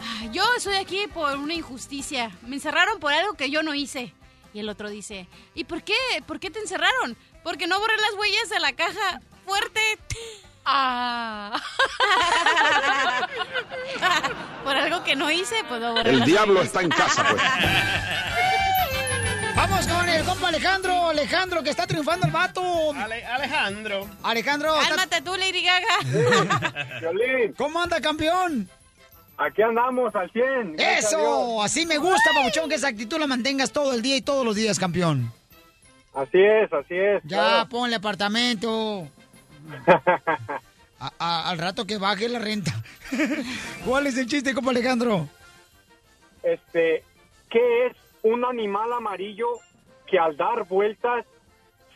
"Ah, yo estoy aquí por una injusticia. Me encerraron por algo que yo no hice. Y el otro dice, ¿y por qué? ¿Por qué te encerraron? Porque no borré las huellas de la caja fuerte. Ah. por algo que no hice, pues no El diablo está en casa, pues. Vamos con el compa Alejandro. Alejandro, que está triunfando el vato. Ale- Alejandro. Alejandro. está- Cálmate tú, Lady Gaga. ¿Cómo anda, campeón? Aquí andamos al 100. gracias a Dios. Eso, así me gusta, papuchón, que esa actitud la mantengas todo el día y todos los días, campeón. Así es, así es. Ya, claro. ponle apartamento. A- a- al rato que baje la renta. ¿Cuál es el chiste, compa Alejandro? Este, ¿qué es un animal amarillo que al dar vueltas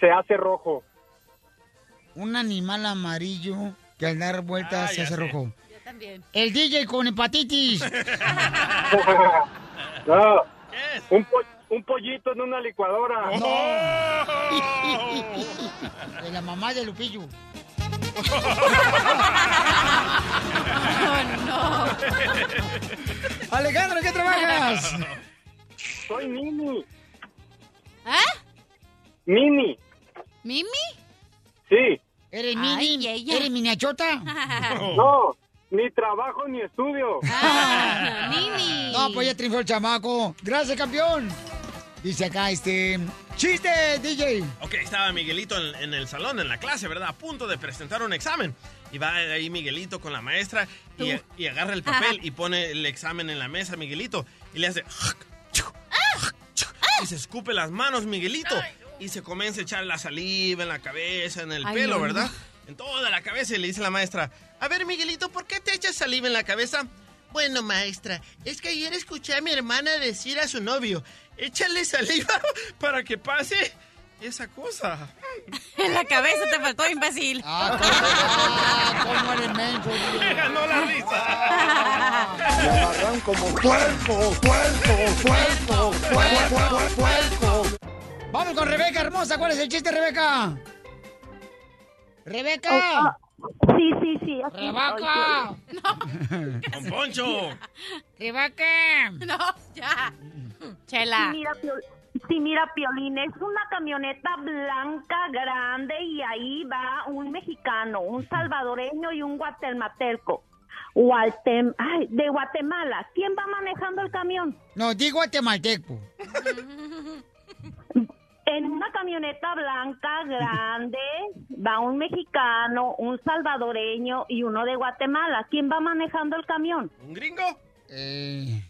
se hace rojo? Un animal amarillo que al dar vueltas se ya hace sé. rojo. Yo también. El DJ con hepatitis. No. Un, po- un pollito en una licuadora. De la mamá de Lupillo. no. Alejandro, ¿qué trabajas? Soy Mini. ¿Eh? Mini. ¿Mimi? Sí. ¿Eres Ay, mini? ella. ¿Eres miniachota? No, ni trabajo ni estudio. Mini. No, pues ya triunfó el chamaco. Gracias, campeón. Dice acá, este... ¡Chiste, DJ! Ok, estaba Miguelito en, en el salón, en la clase, ¿verdad? A punto de presentar un examen. Y va ahí Miguelito con la maestra y, y agarra el papel y pone el examen en la mesa, Miguelito. Y le hace... Y se escupe las manos, Miguelito. Y se comienza a echar la saliva en la cabeza, en el Ay, pelo, no, ¿verdad? no. En toda la cabeza. Y le dice la maestra, a ver, Miguelito, ¿por qué te echas saliva en la cabeza? Bueno, maestra, es que ayer escuché a mi hermana decir a su novio, échale saliva para que pase esa cosa. En la cabeza te faltó, imbécil. Ah, ¿cómo eres menso, Me ganó la risa. Me agarran como puerco, puerco, puerco, puerco, puerco. Vamos con Rebeca, hermosa. ¿Cuál es el chiste, Rebeca? ¡Rebeca! Ah, Sí, sí, sí. ¡Rebeca! Don Poncho. ¡Rebeca! No, ya. Chela. Sí, mira, sí, mira, Piolín, es una camioneta blanca grande y ahí va un mexicano, un salvadoreño y un guatemalteco. Guatem ay, de Guatemala. ¿Quién va manejando el camión? No, digo guatemalteco. En una camioneta blanca grande va un mexicano, un salvadoreño y uno de Guatemala. ¿Quién va manejando el camión? ¿Un gringo? Eh,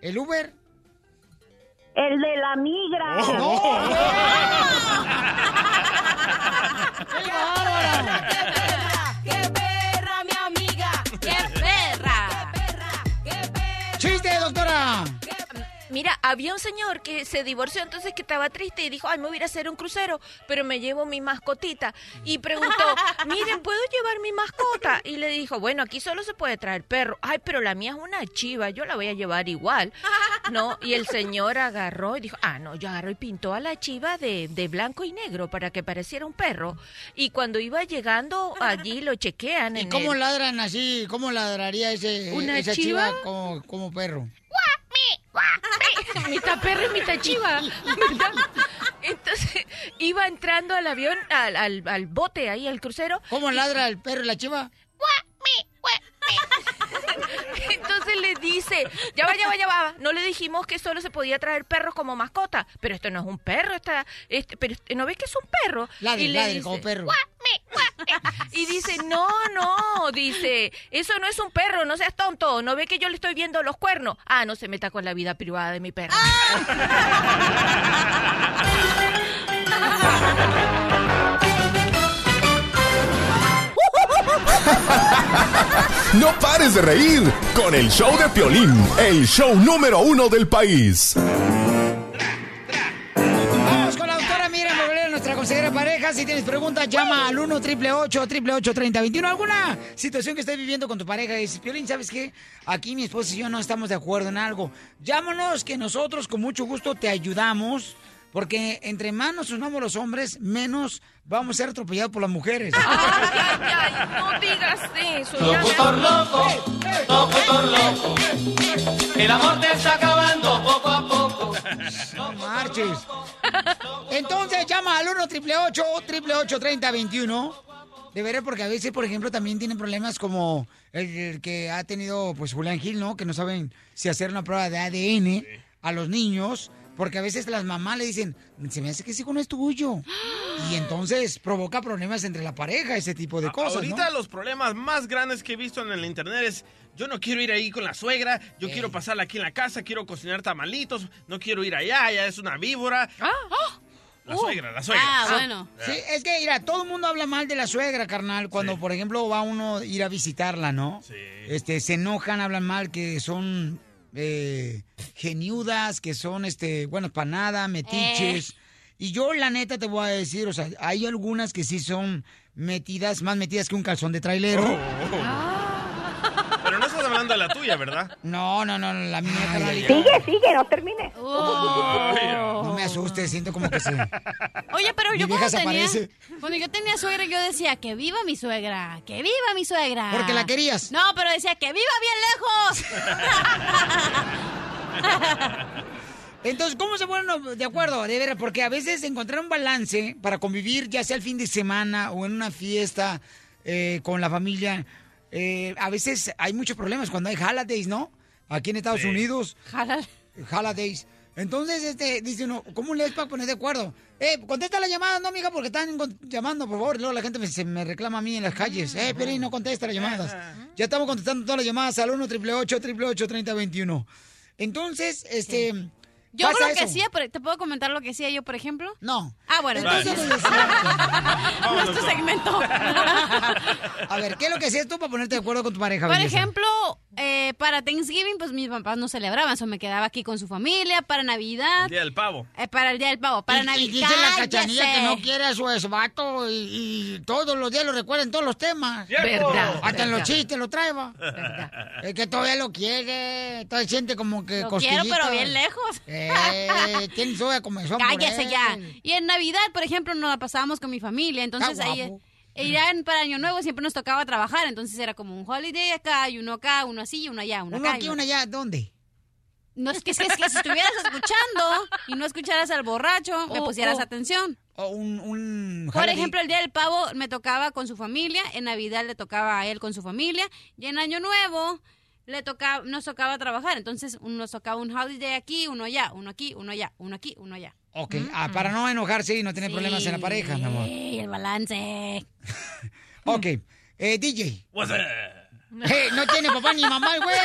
¿El Uber? El de la migra. ¡Qué bárbara! Mira, había un señor que se divorció, entonces que estaba triste y dijo, ay, me voy a hacer un crucero, pero me llevo mi mascotita. Y preguntó, miren, ¿puedo llevar mi mascota? Y le dijo, bueno, aquí solo se puede traer perro. Ay, pero la mía es una chiva, yo la voy a llevar igual. ¿No? Y el señor agarró y dijo, ah, no, yo agarró y pintó a la chiva de, de blanco y negro para que pareciera un perro. Y cuando iba llegando, allí lo chequean. ¿Y en cómo el- ladran así? ¿Cómo ladraría ese, ¿Una esa chiva? chiva como, como perro? Mitad perro y mitad chiva. ¿verdad? Entonces iba entrando al avión, al, al, al bote ahí, al crucero. ¿Cómo ladra el perro y la chiva? Entonces le dice, ya va, ya va, ya va. No le dijimos que solo se podía traer perros como mascota. Pero esto no es un perro, está, este, pero este- ¿no ves que es un perro? Ladre, Y le ladre dice, como perro. Y dice, no, no, dice, eso no es un perro, no seas tonto, ¿no ve que yo le estoy viendo los cuernos? Ah, no se meta con la vida privada de mi perro. No pares de reír con el show de Piolín, el show número uno del país. Vamos con la doctora Moreira, nuestra consejera pareja. Si tienes preguntas, llama al 1 888 3021 ¿Alguna situación que estés viviendo con tu pareja? Y dices, Piolín, ¿sabes qué? Aquí mi esposa y yo no estamos de acuerdo en algo. Llámanos que nosotros con mucho gusto te ayudamos. Porque entre más nos unamos los hombres, menos vamos a ser atropellados por las mujeres. no digas eso. Locutor loco, locutor loco. El amor te está acabando poco a poco. No marches. Entonces llama al 1 888 3021 De veras, porque a veces, por ejemplo, también tienen problemas como el, el que ha tenido pues Julián Gil, ¿no? Que no saben si hacer una prueba de ADN a los niños. Porque a veces las mamás le dicen, se me hace que ese hijo no es tuyo. Y entonces provoca problemas entre la pareja, ese tipo de cosas, Ahorita ¿no? los problemas más grandes que he visto en el internet es, yo no quiero ir ahí con la suegra, yo quiero pasarla aquí en la casa, quiero cocinar tamalitos, no quiero ir allá, allá es una víbora. La suegra, la suegra. Ah, Sí, es que, mira, todo el mundo habla mal de la suegra, carnal, cuando, por ejemplo, va uno a ir a visitarla, ¿no? Sí. Este, se enojan, hablan mal, que son eh, geniudas, que son, este, bueno, para nada, metiches. Y yo, la neta, te voy a decir, o sea, hay algunas que sí son metidas, más metidas que un calzón de trailero. Pero no estás hablando de la tuya, ¿verdad? No, no, no, la mía, carnalito. Sigue, sigue, no termine. No me asustes, siento como que se... Oye, pero Mi yo cuando tenía, aparece. cuando yo tenía suegra, yo decía, que viva mi suegra, que viva mi suegra. ¿Porque la querías? No, pero decía, que viva bien lejos. Entonces, ¿cómo se ponen de acuerdo? De veras, porque a veces encontrar un balance para convivir, ya sea el fin de semana o en una fiesta eh, con la familia, eh, a veces hay muchos problemas cuando hay holidays, ¿no? Aquí en Estados Unidos. Holidays. Entonces, este, dice uno, ¿cómo le es para poner de acuerdo? Eh, contesta la llamada, no, amiga, porque están llamando, por favor. Luego la gente me, se me reclama a mí en las calles. Eh, Pelín, no contesta las llamadas. Ya estamos contestando todas las llamadas al 1 888 3021 Entonces, este... Yo pasa lo que eso. hacía, por- ¿te puedo comentar lo que hacía yo, por ejemplo? No. Ah, bueno, Entonces, entonces... Vale. no es tu segmento. A ver, ¿qué es lo que hacías tú para ponerte de acuerdo con tu pareja? Por belleza? ejemplo, eh, para Thanksgiving, pues mis papás no celebraban, eso me quedaba aquí con su familia, para Navidad, El día del pavo. eh, para el Día del Pavo, para Y- Navidad. Y dice la cachanilla que no quiere a su esbato y, y todos los días lo recuerdan todos los temas. Verdad, Hasta en los verdad. chistes lo trae, va. Es que todavía lo quiere, todavía siente como que Lo quiero, pero bien lejos. Eh, soya comezón por Cállese ya. Y en Navidad, por ejemplo, nos la pasábamos con mi familia, entonces ahí... Y ya en- para Año Nuevo siempre nos tocaba trabajar, entonces era como un holiday acá y uno acá, uno así y uno allá, uno, Uno acá. y aquí, uno allá, ¿dónde? No, es que, es que, es que si estuvieras escuchando y no escucharas al borracho, me Oh, pusieras oh. atención. O un, un Por ejemplo, el día del pavo me tocaba con su familia, en Navidad le tocaba a él con su familia, y en Año Nuevo le tocaba, nos tocaba trabajar. Entonces, un- nos tocaba un holiday aquí, uno allá, uno aquí, uno allá, uno aquí, uno allá. Ok, ah, para no enojarse y no tener problemas en la pareja, mi amor. Sí, el balance. Ok, eh, DJ. What's up? No tiene papá ni mamá, güey.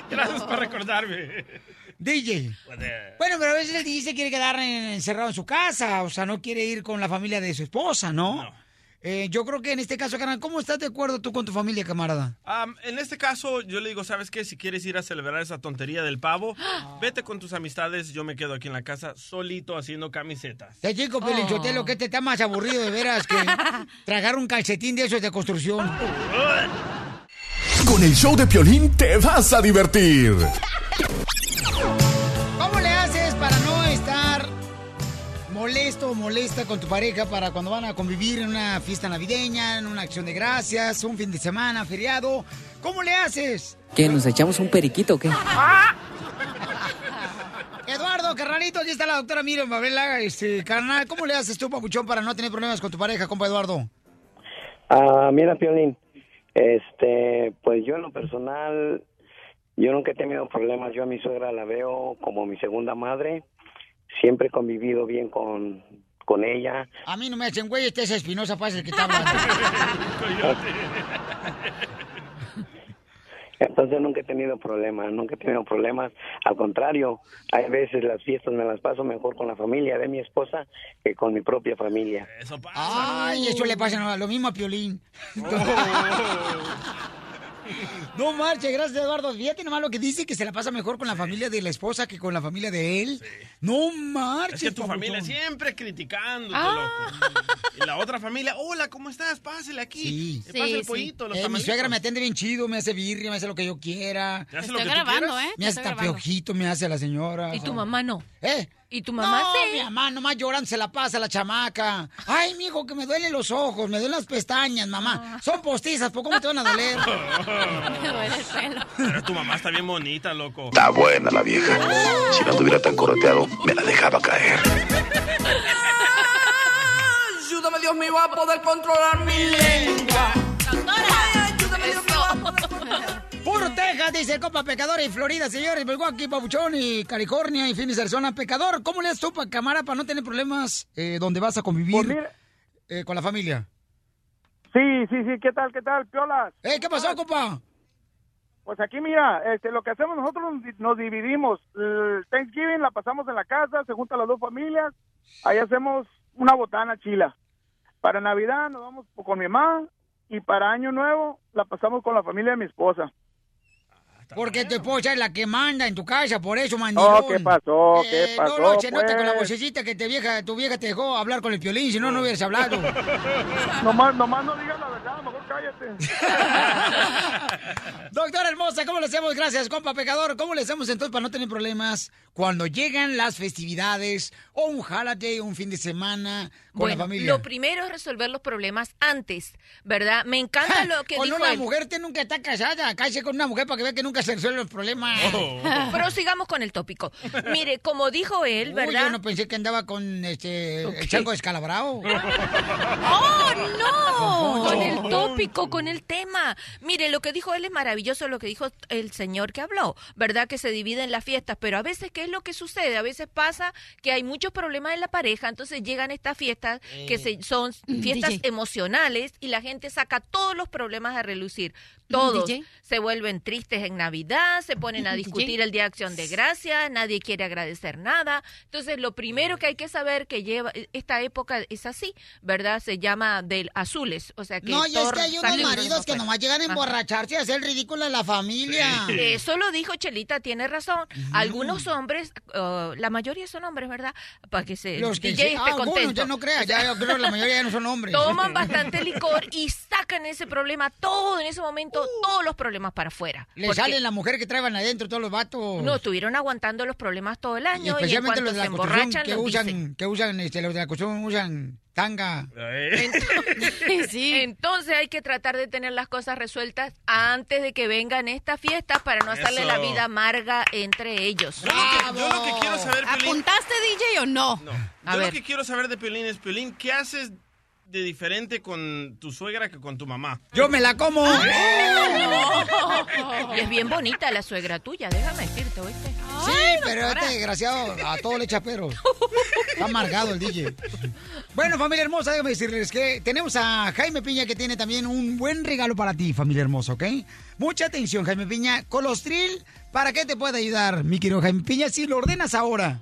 Gracias por recordarme. DJ. Bueno, pero a veces el DJ se quiere quedar en- encerrado en su casa, o sea, no quiere ir con la familia de su esposa, ¿no? Eh, yo creo que en este caso, carnal, ¿cómo estás de acuerdo tú con tu familia, camarada? Am, en este caso, yo le digo, ¿sabes qué? Si quieres ir a celebrar esa tontería del pavo, vete con tus amistades. Yo me quedo aquí en la casa solito haciendo camisetas. Te chico, Pelichotelo, que te está más aburrido de veras que tragar un calcetín de esos de construcción. Con el show de Piolín te vas a divertir. ¿Cómo le molesto o molesta con tu pareja para cuando van a convivir en una fiesta navideña, en una acción de gracias, un fin de semana, feriado? ¿Cómo le haces? ¿Qué? ¿Nos echamos un periquito o qué? Eduardo, carnalito, aquí está la doctora Miriam Babela, este, carnal, ¿cómo le haces tú, papuchón, para no tener problemas con tu pareja, compa Eduardo? Ah, mira, Piolín, este, pues yo en lo personal, yo nunca he tenido problemas. Yo a mi suegra la veo como mi segunda madre. Siempre he convivido bien con, con ella. A mí no me hacen güey, este es Espinosa Paz el que está hablando. Entonces nunca he tenido problemas, nunca he tenido problemas. Al contrario, hay veces las fiestas me las paso mejor con la familia de mi esposa que con mi propia familia. Ay, eso le pasa lo mismo a Piolín. No marche, gracias Eduardo. Fíjate nomás lo que dice, que se la pasa mejor con la familia de la esposa que con la familia de él. No marches, Es que tu papuchón. familia siempre criticándote, Ah. loco. Y la otra familia, hola, ¿cómo estás? Pásale aquí. Sí. Eh, Pasa el pollito, los Eh, mi suegra me atiende bien chido, me hace birria, me hace lo que yo quiera. Te hace lo que tú grabando, quieras. ¿eh? Me hace estoy grabando. tapiojito, me hace la señora. ¿Y tu mamá no? ¿Eh? ¿Y tu mamá no, sí? mi mamá nomás llorando se la pasa la chamaca. Ay, mijo, que me duelen los ojos, me duelen las pestañas, mamá. Son postizas, ¿por cómo te van a doler? Me duele el pelo. Pero tu mamá está bien bonita, loco. Está buena la vieja. Si no estuviera tan correteado, me la dejaba caer. Ayúdame, Dios mío, a poder controlar mi lengua. Puro Texas, dice el compa pecador y Florida, señores. Milwaukee, Pabuchón y California y Phoenix, Arizona. Pecador, ¿cómo le haces tú, pa- cámara, para no tener problemas eh, donde vas a convivir eh, con la familia? Sí, sí, sí, ¿qué tal, qué tal, piolas? Eh, ¿qué pasó, compa? Pues aquí, mira, este, lo que hacemos nosotros nos di- nos dividimos. El Thanksgiving la pasamos en la casa, se juntan las dos familias, ahí hacemos una botana chila. Para Navidad nos vamos con mi mamá y para Año Nuevo la pasamos con la familia de mi esposa. Porque tu esposa es la que manda en tu casa, por eso, mandilón. No, ¿qué pasó? ¿Qué Eh, pasó? No, no, se nota con la pues? vocecita que te vieja, tu vieja te dejó hablar con el piolín, si no, no hubieras hablado. Nomás, nomás no digas la verdad, mejor cállate. Doctora hermosa, ¿cómo le hacemos? Gracias, compa pecador. ¿Cómo le hacemos entonces para no tener problemas cuando llegan las festividades o un holiday, un fin de semana con Bueno, la familia? lo primero es resolver los problemas antes, ¿verdad? Me encanta lo que con dijo una él. mujer usted nunca está casada. Cállese con una mujer para que vea que nunca se resuelven los problemas. Pero sigamos con el tópico. Mire, como dijo él, Uy, ¿verdad? yo no pensé que andaba con este el Ok. chango descalabrado. ¡Oh, no! Con el Poncho. Tópico, con el tema. Mire, lo que dijo él es maravilloso, lo que dijo el señor que habló, ¿verdad? Que se dividen las fiestas, pero a veces, ¿qué es lo que sucede? A veces pasa que hay muchos problemas en la pareja, entonces llegan estas fiestas que se, son fiestas DJ. emocionales y la gente saca todos los problemas a relucir. Todos se vuelven tristes en Navidad, se ponen a discutir el Día de Acción de Gracia, nadie quiere agradecer nada. Entonces, lo primero que hay que saber que lleva esta época es así, ¿verdad? Se llama del azules, o sea que No, y es que hay unos maridos que nomás llegan a emborracharse y a hacer ridículo en la familia. Eso lo dijo Chelita, tiene razón. Algunos hombres, uh, la mayoría son hombres, ¿verdad? Para que se Los que DJ sí. esté Ah, algunos, contento. ya no creas, ya yo creo que la mayoría ya no son hombres. Toman bastante licor y sacan ese problema todo en ese momento, todos los problemas para afuera. Le Porque sale la mujer que traen adentro todos los vatos. No, estuvieron aguantando los problemas todo el Y año y, en especialmente los de la construcción que usan, dicen. que usan, este, los de la construcción usan tanga. Entonces hay que tratar de tener las cosas resueltas antes de que vengan estas fiestas para no hacerle la vida amarga entre ellos. Yo lo que, yo lo que quiero saber, Piolín... ¿Apuntaste, DJ, o no? A yo ver. lo que quiero saber de Piolín es, Piolín, ¿qué haces de diferente con tu suegra que con tu mamá? Yo me la como. Y es bien bonita la suegra tuya, déjame decirte, ¿oíste? Sí, pero este desgraciado a todo le echa. Está amargado el DJ. Bueno, familia hermosa, déjame decirles que tenemos a Jaime Piña que tiene también un buen regalo para ti, familia hermosa, ¿ok? Mucha atención, Jaime Piña. Colostril, ¿para qué te puede ayudar, mi querido Jaime Piña? Si lo ordenas ahora.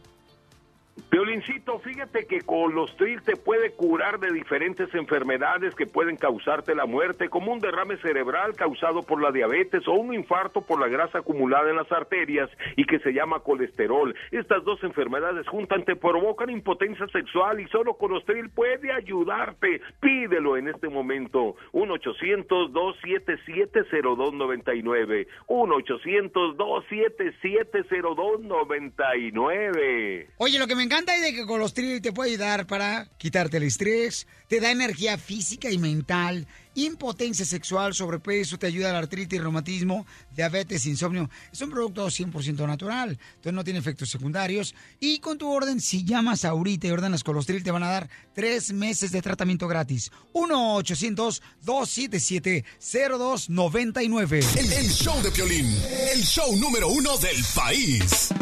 Violincito, fíjate que Colostril te puede curar de diferentes enfermedades que pueden causarte la muerte, como un derrame cerebral causado por la diabetes o un infarto por la grasa acumulada en las arterias y que se llama colesterol. Estas dos enfermedades juntas te provocan impotencia sexual y solo Colostril puede ayudarte. Pídelo en este momento. 1-800-277-0299. 1-800-277-0299. Oye, lo que me encanta es de que Colostril te puede ayudar para quitarte el estrés, te da energía física y mental, impotencia sexual, sobrepeso, te ayuda a la artritis, reumatismo, diabetes, insomnio. Es un producto 100% natural, entonces no tiene efectos secundarios. Y con tu orden, si llamas ahorita y ordenas Colostril, te van a dar tres meses de tratamiento gratis. 1-800-277-0299. El, el show de Piolín, el show número uno del país.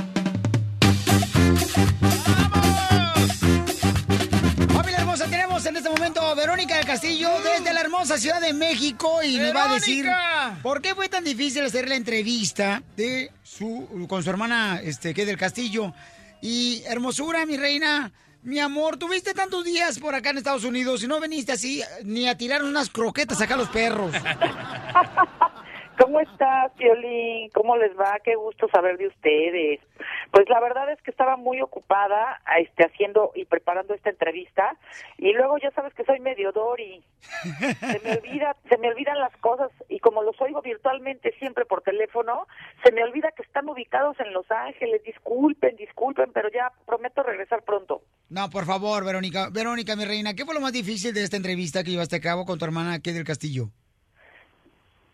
Familia hermosa, tenemos en este momento a Verónica del Castillo desde la hermosa Ciudad de México y me va a decir por qué fue tan difícil hacer la entrevista de su con su hermana este que del Castillo y hermosura, mi reina. Mi amor, tuviste tantos días por acá en Estados Unidos y no viniste así ni a tirar unas croquetas acá a los perros. ¿Cómo estás, Piolín? ¿Cómo les va? Qué gusto saber de ustedes. Pues la verdad es que estaba muy ocupada este, haciendo y preparando esta entrevista y luego ya sabes que soy medio Dori. Se me olvida, se me olvidan las cosas y como los oigo virtualmente siempre por teléfono, se me olvida que están ubicados en Los Ángeles. Disculpen, disculpen, pero ya prometo regresar pronto. No, por favor, Verónica. Verónica, mi reina, ¿qué fue lo más difícil de esta entrevista que llevaste a cabo con tu hermana aquí del Castillo?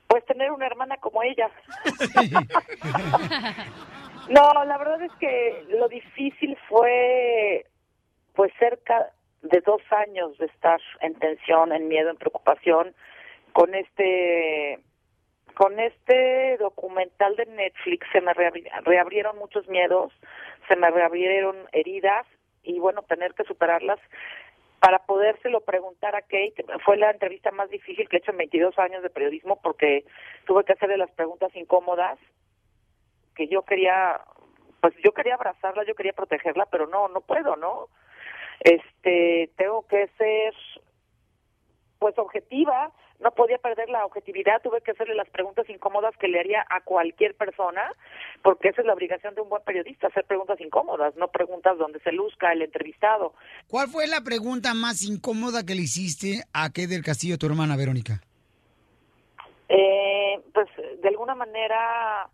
Pues tener una hermana como ella. No, la verdad es que lo difícil fue pues cerca de dos años de estar en tensión, en miedo, en preocupación con este con este documental de Netflix se me reabri- reabrieron muchos miedos, se me reabrieron heridas y bueno, tener que superarlas para podérselo preguntar a Kate. Fue la entrevista más difícil que he hecho en 22 años de periodismo porque tuve que hacerle las preguntas incómodas que yo quería, pues yo quería abrazarla, yo quería protegerla, pero no, no puedo, ¿no? Este, tengo que ser, pues objetiva, no podía perder la objetividad, tuve que hacerle las preguntas incómodas que le haría a cualquier persona, porque esa es la obligación de un buen periodista, hacer preguntas incómodas, no preguntas donde se luzca el entrevistado. ¿Cuál fue la pregunta más incómoda que le hiciste a qué del Castillo, tu hermana Verónica? Eh, pues de alguna manera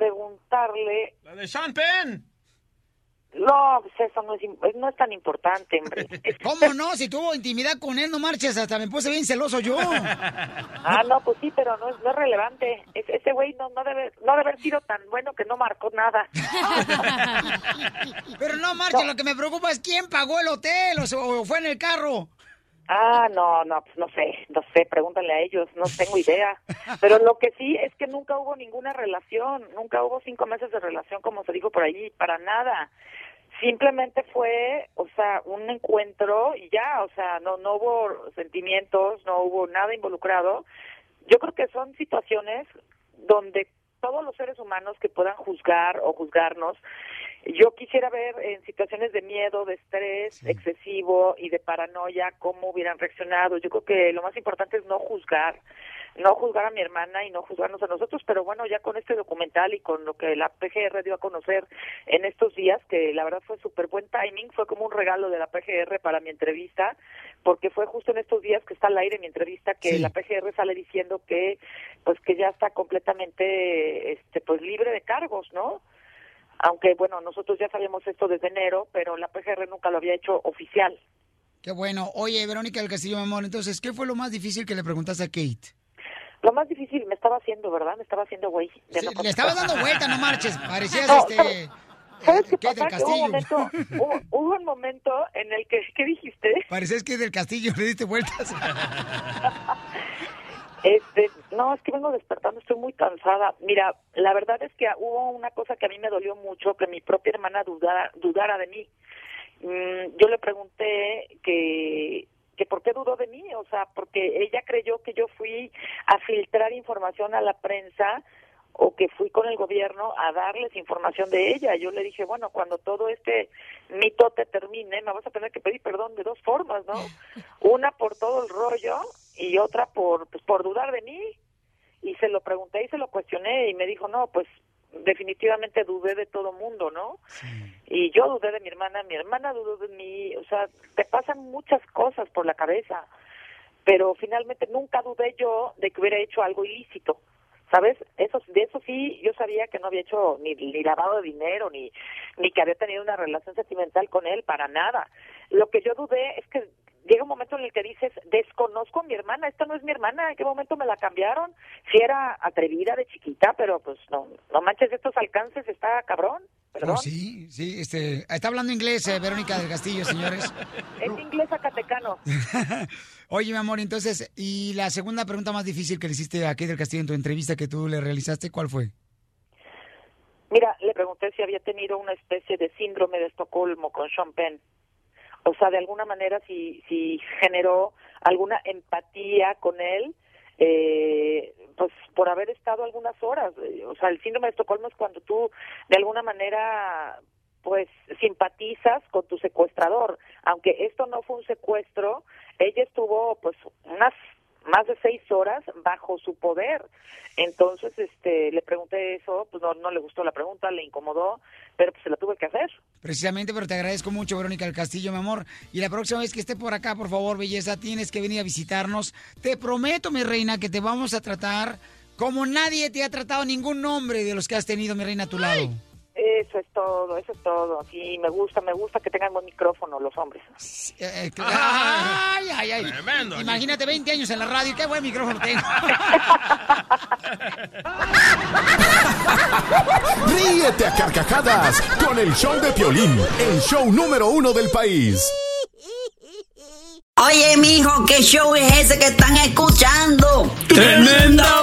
preguntarle... La de Sean Penn. No, pues eso no es, im- no es tan importante, hombre. ¿Cómo no? Si tuvo intimidad con él, no marches, hasta me puse bien celoso yo. Ah, no, pues sí, pero no es, no es relevante. Es- ese güey no, no, debe, no debe haber sido tan bueno que no marcó nada. Pero no marches, lo que me preocupa es quién pagó el hotel o, se- o fue en el carro. Ah, no, no, pues no sé, no sé, pregúntale a ellos, no tengo idea. Pero lo que sí es que nunca hubo ninguna relación, nunca hubo cinco meses de relación, como se dijo por allí, para nada. Simplemente fue, o sea, un encuentro y ya, o sea, no, no hubo sentimientos, no hubo nada involucrado. Yo creo que son situaciones donde todos los seres humanos que puedan juzgar o juzgarnos, yo quisiera ver en situaciones de miedo, de estrés excesivo y de paranoia cómo hubieran reaccionado. Yo creo que lo más importante es no juzgar, no juzgar a mi hermana y no juzgarnos a nosotros, pero bueno, ya con este documental y con lo que la PGR dio a conocer en estos días, que la verdad fue súper buen timing, fue como un regalo de la PGR para mi entrevista, porque fue justo en estos días que está al aire mi entrevista que la PGR sale diciendo que pues que ya está completamente este pues libre de cargos, ¿no? Aunque bueno, nosotros ya sabíamos esto desde enero, pero la PGR nunca lo había hecho oficial. Qué bueno. Oye, Verónica del Castillo, mi amor, entonces, ¿qué fue lo más difícil que le preguntaste a Kate? Lo más difícil me estaba haciendo, ¿verdad? Me estaba haciendo güey. no Le estabas dando vuelta, no marches. Parecías No, este... ¿Sabes qué Kate del pasa? Que hubo un, Castillo. momento, hubo, hubo un momento en el que, ¿qué dijiste? Parecías que del Castillo le diste vueltas. Este, no, es que vengo despertando, estoy muy cansada. Mira, la verdad es que hubo una cosa que a mí me dolió mucho, que mi propia hermana dudara, dudara de mí. Mm, yo le pregunté que que por qué dudó de mí, o sea, porque ella creyó que yo fui a filtrar información a la prensa o que fui con el gobierno a darles información de ella. Yo le dije, bueno, cuando todo este mitote termine, me vas a tener que pedir perdón de dos formas, ¿no? Una por todo el rollo y otra por pues, por dudar de mí. Y se lo pregunté y se lo cuestioné y me dijo, no, pues definitivamente dudé de todo mundo, ¿no? Y yo dudé de mi hermana, mi hermana dudó de mí, o sea, te pasan muchas cosas por la cabeza, pero finalmente nunca dudé yo de que hubiera hecho algo ilícito. ¿Sabes? Eso, de eso sí, yo sabía que no había hecho ni, ni lavado de dinero, ni, ni que había tenido una relación sentimental con él, para nada. Lo que yo dudé es que llega un momento en el que dices, desconozco a mi hermana, esta no es mi hermana, ¿en qué momento me la cambiaron? Si era atrevida de chiquita, pero pues no, no manches estos alcances, está cabrón. Oh, sí, sí, este, está hablando inglés, eh, Verónica del Castillo, señores. Es inglés acatecano. Oye, mi amor, entonces, y la segunda pregunta más difícil que le hiciste a Kate del Castillo en tu entrevista que tú le realizaste, ¿cuál fue? Mira, le pregunté si había tenido una especie de síndrome de Estocolmo con Sean Penn. O sea, de alguna manera si, si generó alguna empatía con él, eh, pues por haber estado algunas horas. Eh, O sea, el síndrome de Estocolmo es cuando tú de alguna manera pues simpatizas con tu secuestrador. Aunque esto no fue un secuestro, ella estuvo pues unas más de seis horas bajo su poder. Entonces, este, le pregunté eso, pues no, no le gustó la pregunta, le incomodó, pero pues se la tuve que hacer. Precisamente, pero te agradezco mucho, Verónica del Castillo, mi amor. Y la próxima vez que esté por acá, por favor, belleza, tienes que venir a visitarnos. Te prometo, mi reina, que te vamos a tratar como nadie te ha tratado ningún hombre de los que has tenido, mi reina, a tu lado. Eso es todo, eso es todo. Sí, me gusta, me gusta que tengan buen micrófono los hombres. Eh, cl- ay, ay, ay. Tremendo. Imagínate 20 años en la radio, qué buen micrófono tengo. Ríete a carcajadas con el show de Piolín, el show número uno del país. Oye, mijo, ¿qué show es ese que están escuchando? ¡Tremenda